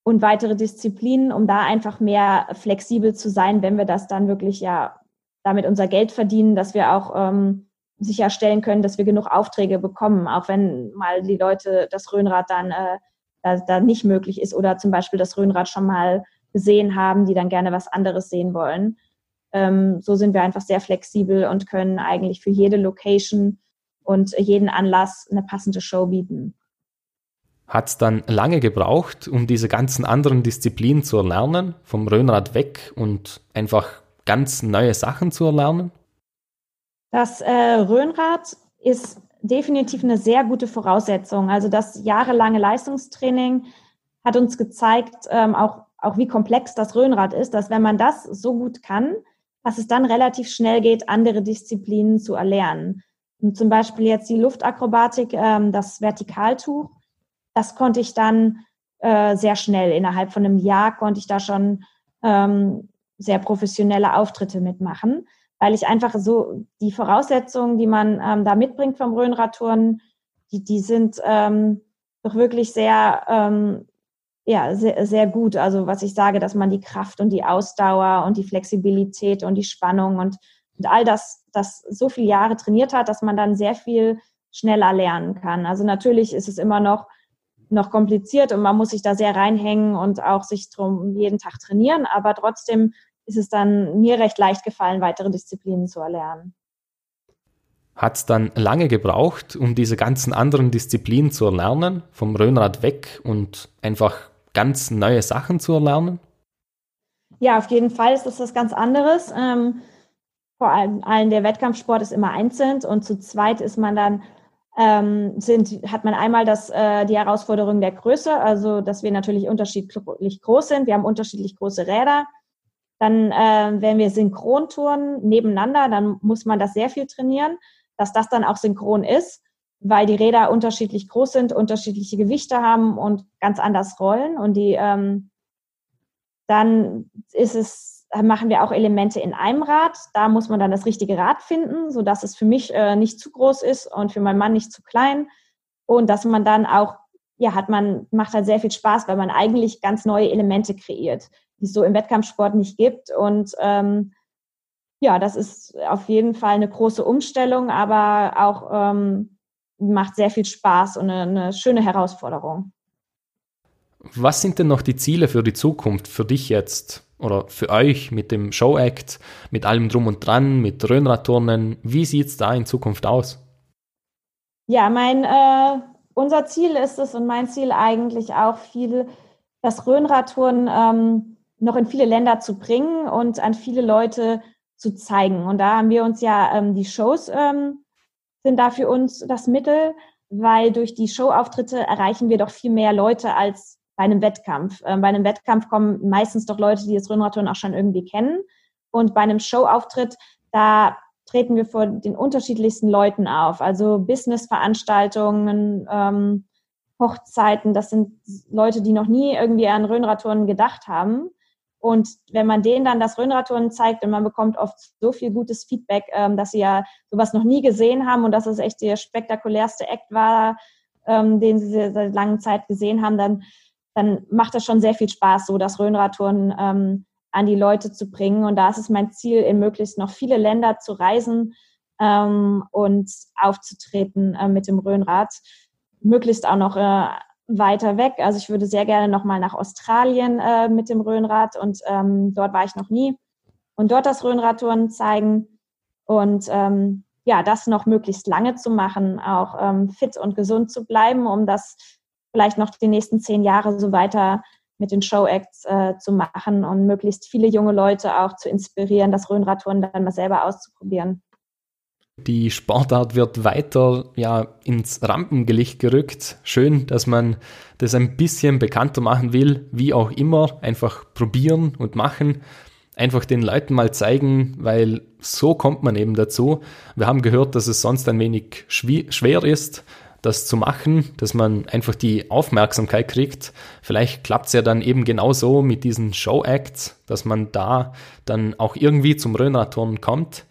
und weitere Disziplinen, um da einfach mehr flexibel zu sein, wenn wir das dann wirklich ja damit unser Geld verdienen, dass wir auch ähm, sicherstellen können, dass wir genug Aufträge bekommen, auch wenn mal die Leute das Röhnrad dann äh, da, da nicht möglich ist oder zum Beispiel das Röhnrad schon mal gesehen haben, die dann gerne was anderes sehen wollen. Ähm, so sind wir einfach sehr flexibel und können eigentlich für jede Location und jeden Anlass eine passende Show bieten hat es dann lange gebraucht, um diese ganzen anderen Disziplinen zu erlernen, vom Röhnrad weg und einfach ganz neue Sachen zu erlernen? Das äh, Röhnrad ist definitiv eine sehr gute Voraussetzung. Also das jahrelange Leistungstraining hat uns gezeigt, ähm, auch, auch wie komplex das Röhnrad ist, dass wenn man das so gut kann, dass es dann relativ schnell geht, andere Disziplinen zu erlernen. Und zum Beispiel jetzt die Luftakrobatik, ähm, das Vertikaltuch das konnte ich dann äh, sehr schnell. Innerhalb von einem Jahr konnte ich da schon ähm, sehr professionelle Auftritte mitmachen, weil ich einfach so die Voraussetzungen, die man ähm, da mitbringt vom Rhönradtouren, die, die sind ähm, doch wirklich sehr, ähm, ja, sehr, sehr gut. Also was ich sage, dass man die Kraft und die Ausdauer und die Flexibilität und die Spannung und, und all das, das so viele Jahre trainiert hat, dass man dann sehr viel schneller lernen kann. Also natürlich ist es immer noch noch kompliziert und man muss sich da sehr reinhängen und auch sich drum jeden Tag trainieren, aber trotzdem ist es dann mir recht leicht gefallen, weitere Disziplinen zu erlernen. Hat es dann lange gebraucht, um diese ganzen anderen Disziplinen zu erlernen, vom Röhnrad weg und einfach ganz neue Sachen zu erlernen? Ja, auf jeden Fall ist das was ganz anderes. Ähm, vor allem allen der Wettkampfsport ist immer einzeln und zu zweit ist man dann ähm, sind, hat man einmal das, äh, die Herausforderung der Größe, also dass wir natürlich unterschiedlich groß sind. Wir haben unterschiedlich große Räder. Dann, äh, wenn wir synchron touren nebeneinander, dann muss man das sehr viel trainieren, dass das dann auch synchron ist, weil die Räder unterschiedlich groß sind, unterschiedliche Gewichte haben und ganz anders rollen. Und die, ähm, dann ist es machen wir auch Elemente in einem Rad. Da muss man dann das richtige Rad finden, sodass es für mich äh, nicht zu groß ist und für meinen Mann nicht zu klein. Und dass man dann auch, ja, hat man, macht halt sehr viel Spaß, weil man eigentlich ganz neue Elemente kreiert, die es so im Wettkampfsport nicht gibt. Und ähm, ja, das ist auf jeden Fall eine große Umstellung, aber auch ähm, macht sehr viel Spaß und eine, eine schöne Herausforderung. Was sind denn noch die Ziele für die Zukunft, für dich jetzt? oder für euch mit dem Show-Act, mit allem drum und dran, mit Röhnradturnen? Wie sieht es da in Zukunft aus? Ja, mein, äh, unser Ziel ist es und mein Ziel eigentlich auch viel, das Röhnradtouren ähm, noch in viele Länder zu bringen und an viele Leute zu zeigen. Und da haben wir uns ja, ähm, die Shows ähm, sind da für uns das Mittel, weil durch die Showauftritte erreichen wir doch viel mehr Leute als bei einem Wettkampf. Ähm, bei einem Wettkampf kommen meistens doch Leute, die das Röhnradturnen auch schon irgendwie kennen. Und bei einem Showauftritt, da treten wir vor den unterschiedlichsten Leuten auf. Also Businessveranstaltungen, ähm, Hochzeiten, das sind Leute, die noch nie irgendwie an Röhnradtouren gedacht haben. Und wenn man denen dann das Röhnradtouren zeigt und man bekommt oft so viel gutes Feedback, ähm, dass sie ja sowas noch nie gesehen haben und dass es echt der spektakulärste Act war, ähm, den sie seit langer Zeit gesehen haben, dann dann macht das schon sehr viel Spaß, so das Rhönradtouren ähm, an die Leute zu bringen. Und da ist es mein Ziel, in möglichst noch viele Länder zu reisen ähm, und aufzutreten äh, mit dem Rhönrad. Möglichst auch noch äh, weiter weg. Also ich würde sehr gerne nochmal nach Australien äh, mit dem Rhönrad und ähm, dort war ich noch nie. Und dort das Rhönradtouren zeigen und ähm, ja, das noch möglichst lange zu machen, auch ähm, fit und gesund zu bleiben, um das vielleicht noch die nächsten zehn Jahre so weiter mit den Show-Acts äh, zu machen und möglichst viele junge Leute auch zu inspirieren, das Rhönradtouren dann mal selber auszuprobieren. Die Sportart wird weiter ja, ins Rampengelicht gerückt. Schön, dass man das ein bisschen bekannter machen will, wie auch immer. Einfach probieren und machen. Einfach den Leuten mal zeigen, weil so kommt man eben dazu. Wir haben gehört, dass es sonst ein wenig schwer ist, das zu machen, dass man einfach die Aufmerksamkeit kriegt. Vielleicht klappt es ja dann eben genauso mit diesen Show-Acts, dass man da dann auch irgendwie zum Röhnradturnen kommt.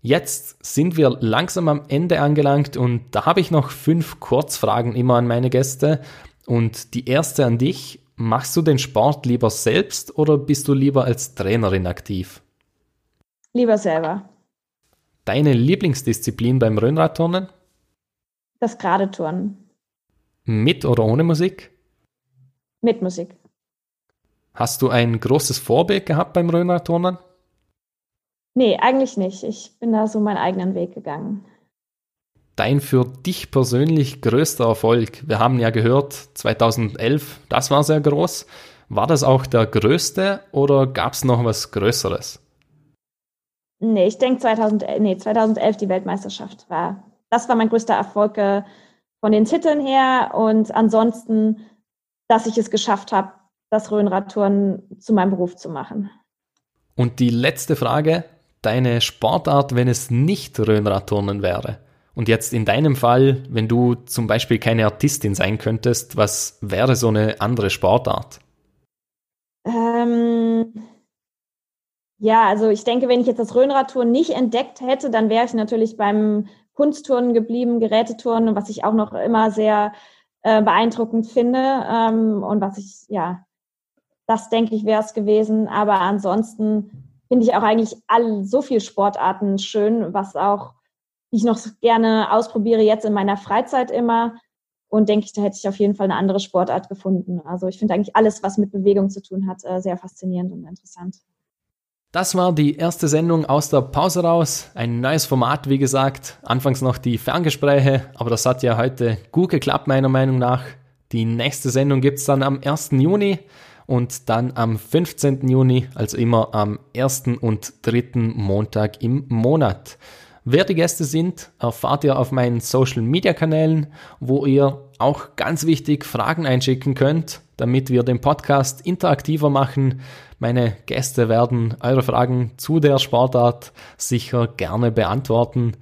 Jetzt sind wir langsam am Ende angelangt und da habe ich noch fünf Kurzfragen immer an meine Gäste. Und die erste an dich. Machst du den Sport lieber selbst oder bist du lieber als Trainerin aktiv? Lieber selber. Deine Lieblingsdisziplin beim Röhnradturnen? Das gerade Turnen. Mit oder ohne Musik? Mit Musik. Hast du ein großes Vorbild gehabt beim Röner-Turnen? Nee, eigentlich nicht. Ich bin da so meinen eigenen Weg gegangen. Dein für dich persönlich größter Erfolg. Wir haben ja gehört, 2011, das war sehr groß. War das auch der größte oder gab es noch was Größeres? Nee, ich denke 2011, nee, 2011 die Weltmeisterschaft war das war mein größter Erfolg äh, von den Titeln her. Und ansonsten, dass ich es geschafft habe, das Rhönradtouren zu meinem Beruf zu machen. Und die letzte Frage, deine Sportart, wenn es nicht Rhönradturnen wäre? Und jetzt in deinem Fall, wenn du zum Beispiel keine Artistin sein könntest, was wäre so eine andere Sportart? Ähm, ja, also ich denke, wenn ich jetzt das Rhönradtouren nicht entdeckt hätte, dann wäre ich natürlich beim Kunstturnen geblieben, Gerätetouren, was ich auch noch immer sehr äh, beeindruckend finde ähm, und was ich, ja, das denke ich wäre es gewesen. Aber ansonsten finde ich auch eigentlich all, so viele Sportarten schön, was auch ich noch gerne ausprobiere jetzt in meiner Freizeit immer. Und denke ich, da hätte ich auf jeden Fall eine andere Sportart gefunden. Also ich finde eigentlich alles, was mit Bewegung zu tun hat, äh, sehr faszinierend und interessant. Das war die erste Sendung aus der Pause raus. Ein neues Format, wie gesagt. Anfangs noch die Ferngespräche, aber das hat ja heute gut geklappt, meiner Meinung nach. Die nächste Sendung gibt es dann am 1. Juni und dann am 15. Juni, also immer am ersten und dritten Montag im Monat. Wer die Gäste sind, erfahrt ihr auf meinen Social Media Kanälen, wo ihr auch ganz wichtig Fragen einschicken könnt, damit wir den Podcast interaktiver machen. Meine Gäste werden eure Fragen zu der Sportart sicher gerne beantworten.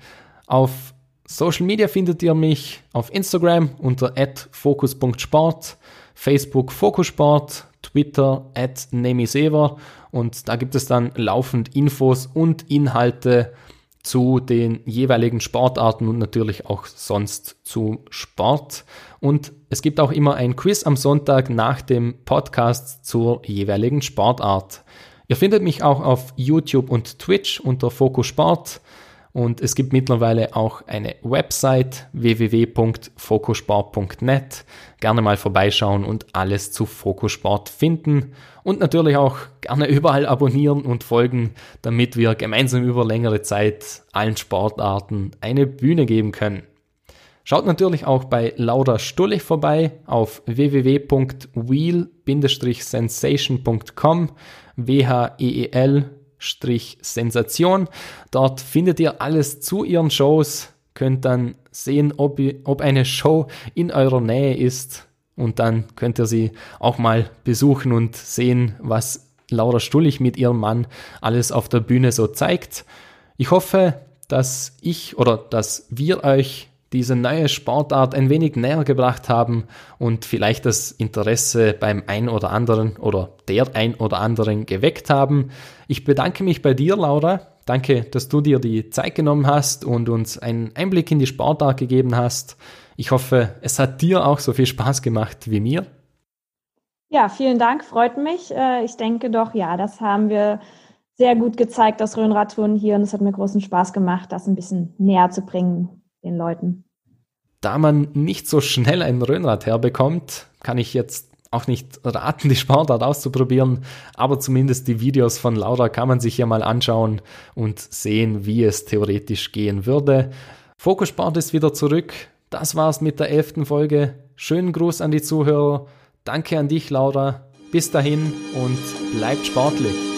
Auf Social Media findet ihr mich auf Instagram unter @focus.sport, Facebook Fokussport, Twitter Nemisever und da gibt es dann laufend Infos und Inhalte zu den jeweiligen Sportarten und natürlich auch sonst zu Sport. Und es gibt auch immer ein Quiz am Sonntag nach dem Podcast zur jeweiligen Sportart. Ihr findet mich auch auf YouTube und Twitch unter Fokus Sport. Und es gibt mittlerweile auch eine Website www.fokusport.net. Gerne mal vorbeischauen und alles zu Fokusport finden. Und natürlich auch gerne überall abonnieren und folgen, damit wir gemeinsam über längere Zeit allen Sportarten eine Bühne geben können. Schaut natürlich auch bei Laura Stullich vorbei auf www.wheel-sensation.com W-H-E-E-L Sensation. Dort findet ihr alles zu ihren Shows, könnt dann sehen, ob, ob eine Show in eurer Nähe ist und dann könnt ihr sie auch mal besuchen und sehen, was Laura Stullig mit ihrem Mann alles auf der Bühne so zeigt. Ich hoffe, dass ich oder dass wir euch diese neue Sportart ein wenig näher gebracht haben und vielleicht das Interesse beim ein oder anderen oder der ein oder anderen geweckt haben. Ich bedanke mich bei dir, Laura. Danke, dass du dir die Zeit genommen hast und uns einen Einblick in die Sportart gegeben hast. Ich hoffe, es hat dir auch so viel Spaß gemacht wie mir. Ja, vielen Dank, freut mich. Äh, ich denke doch, ja, das haben wir sehr gut gezeigt, das Rhönradtouren hier und es hat mir großen Spaß gemacht, das ein bisschen näher zu bringen den Leuten. Da man nicht so schnell ein Röhnrad herbekommt, kann ich jetzt auch nicht raten, die Sportart auszuprobieren, aber zumindest die Videos von Laura kann man sich ja mal anschauen und sehen, wie es theoretisch gehen würde. Fokussport ist wieder zurück. Das war's mit der elften Folge. Schönen Gruß an die Zuhörer. Danke an dich, Laura. Bis dahin und bleibt sportlich.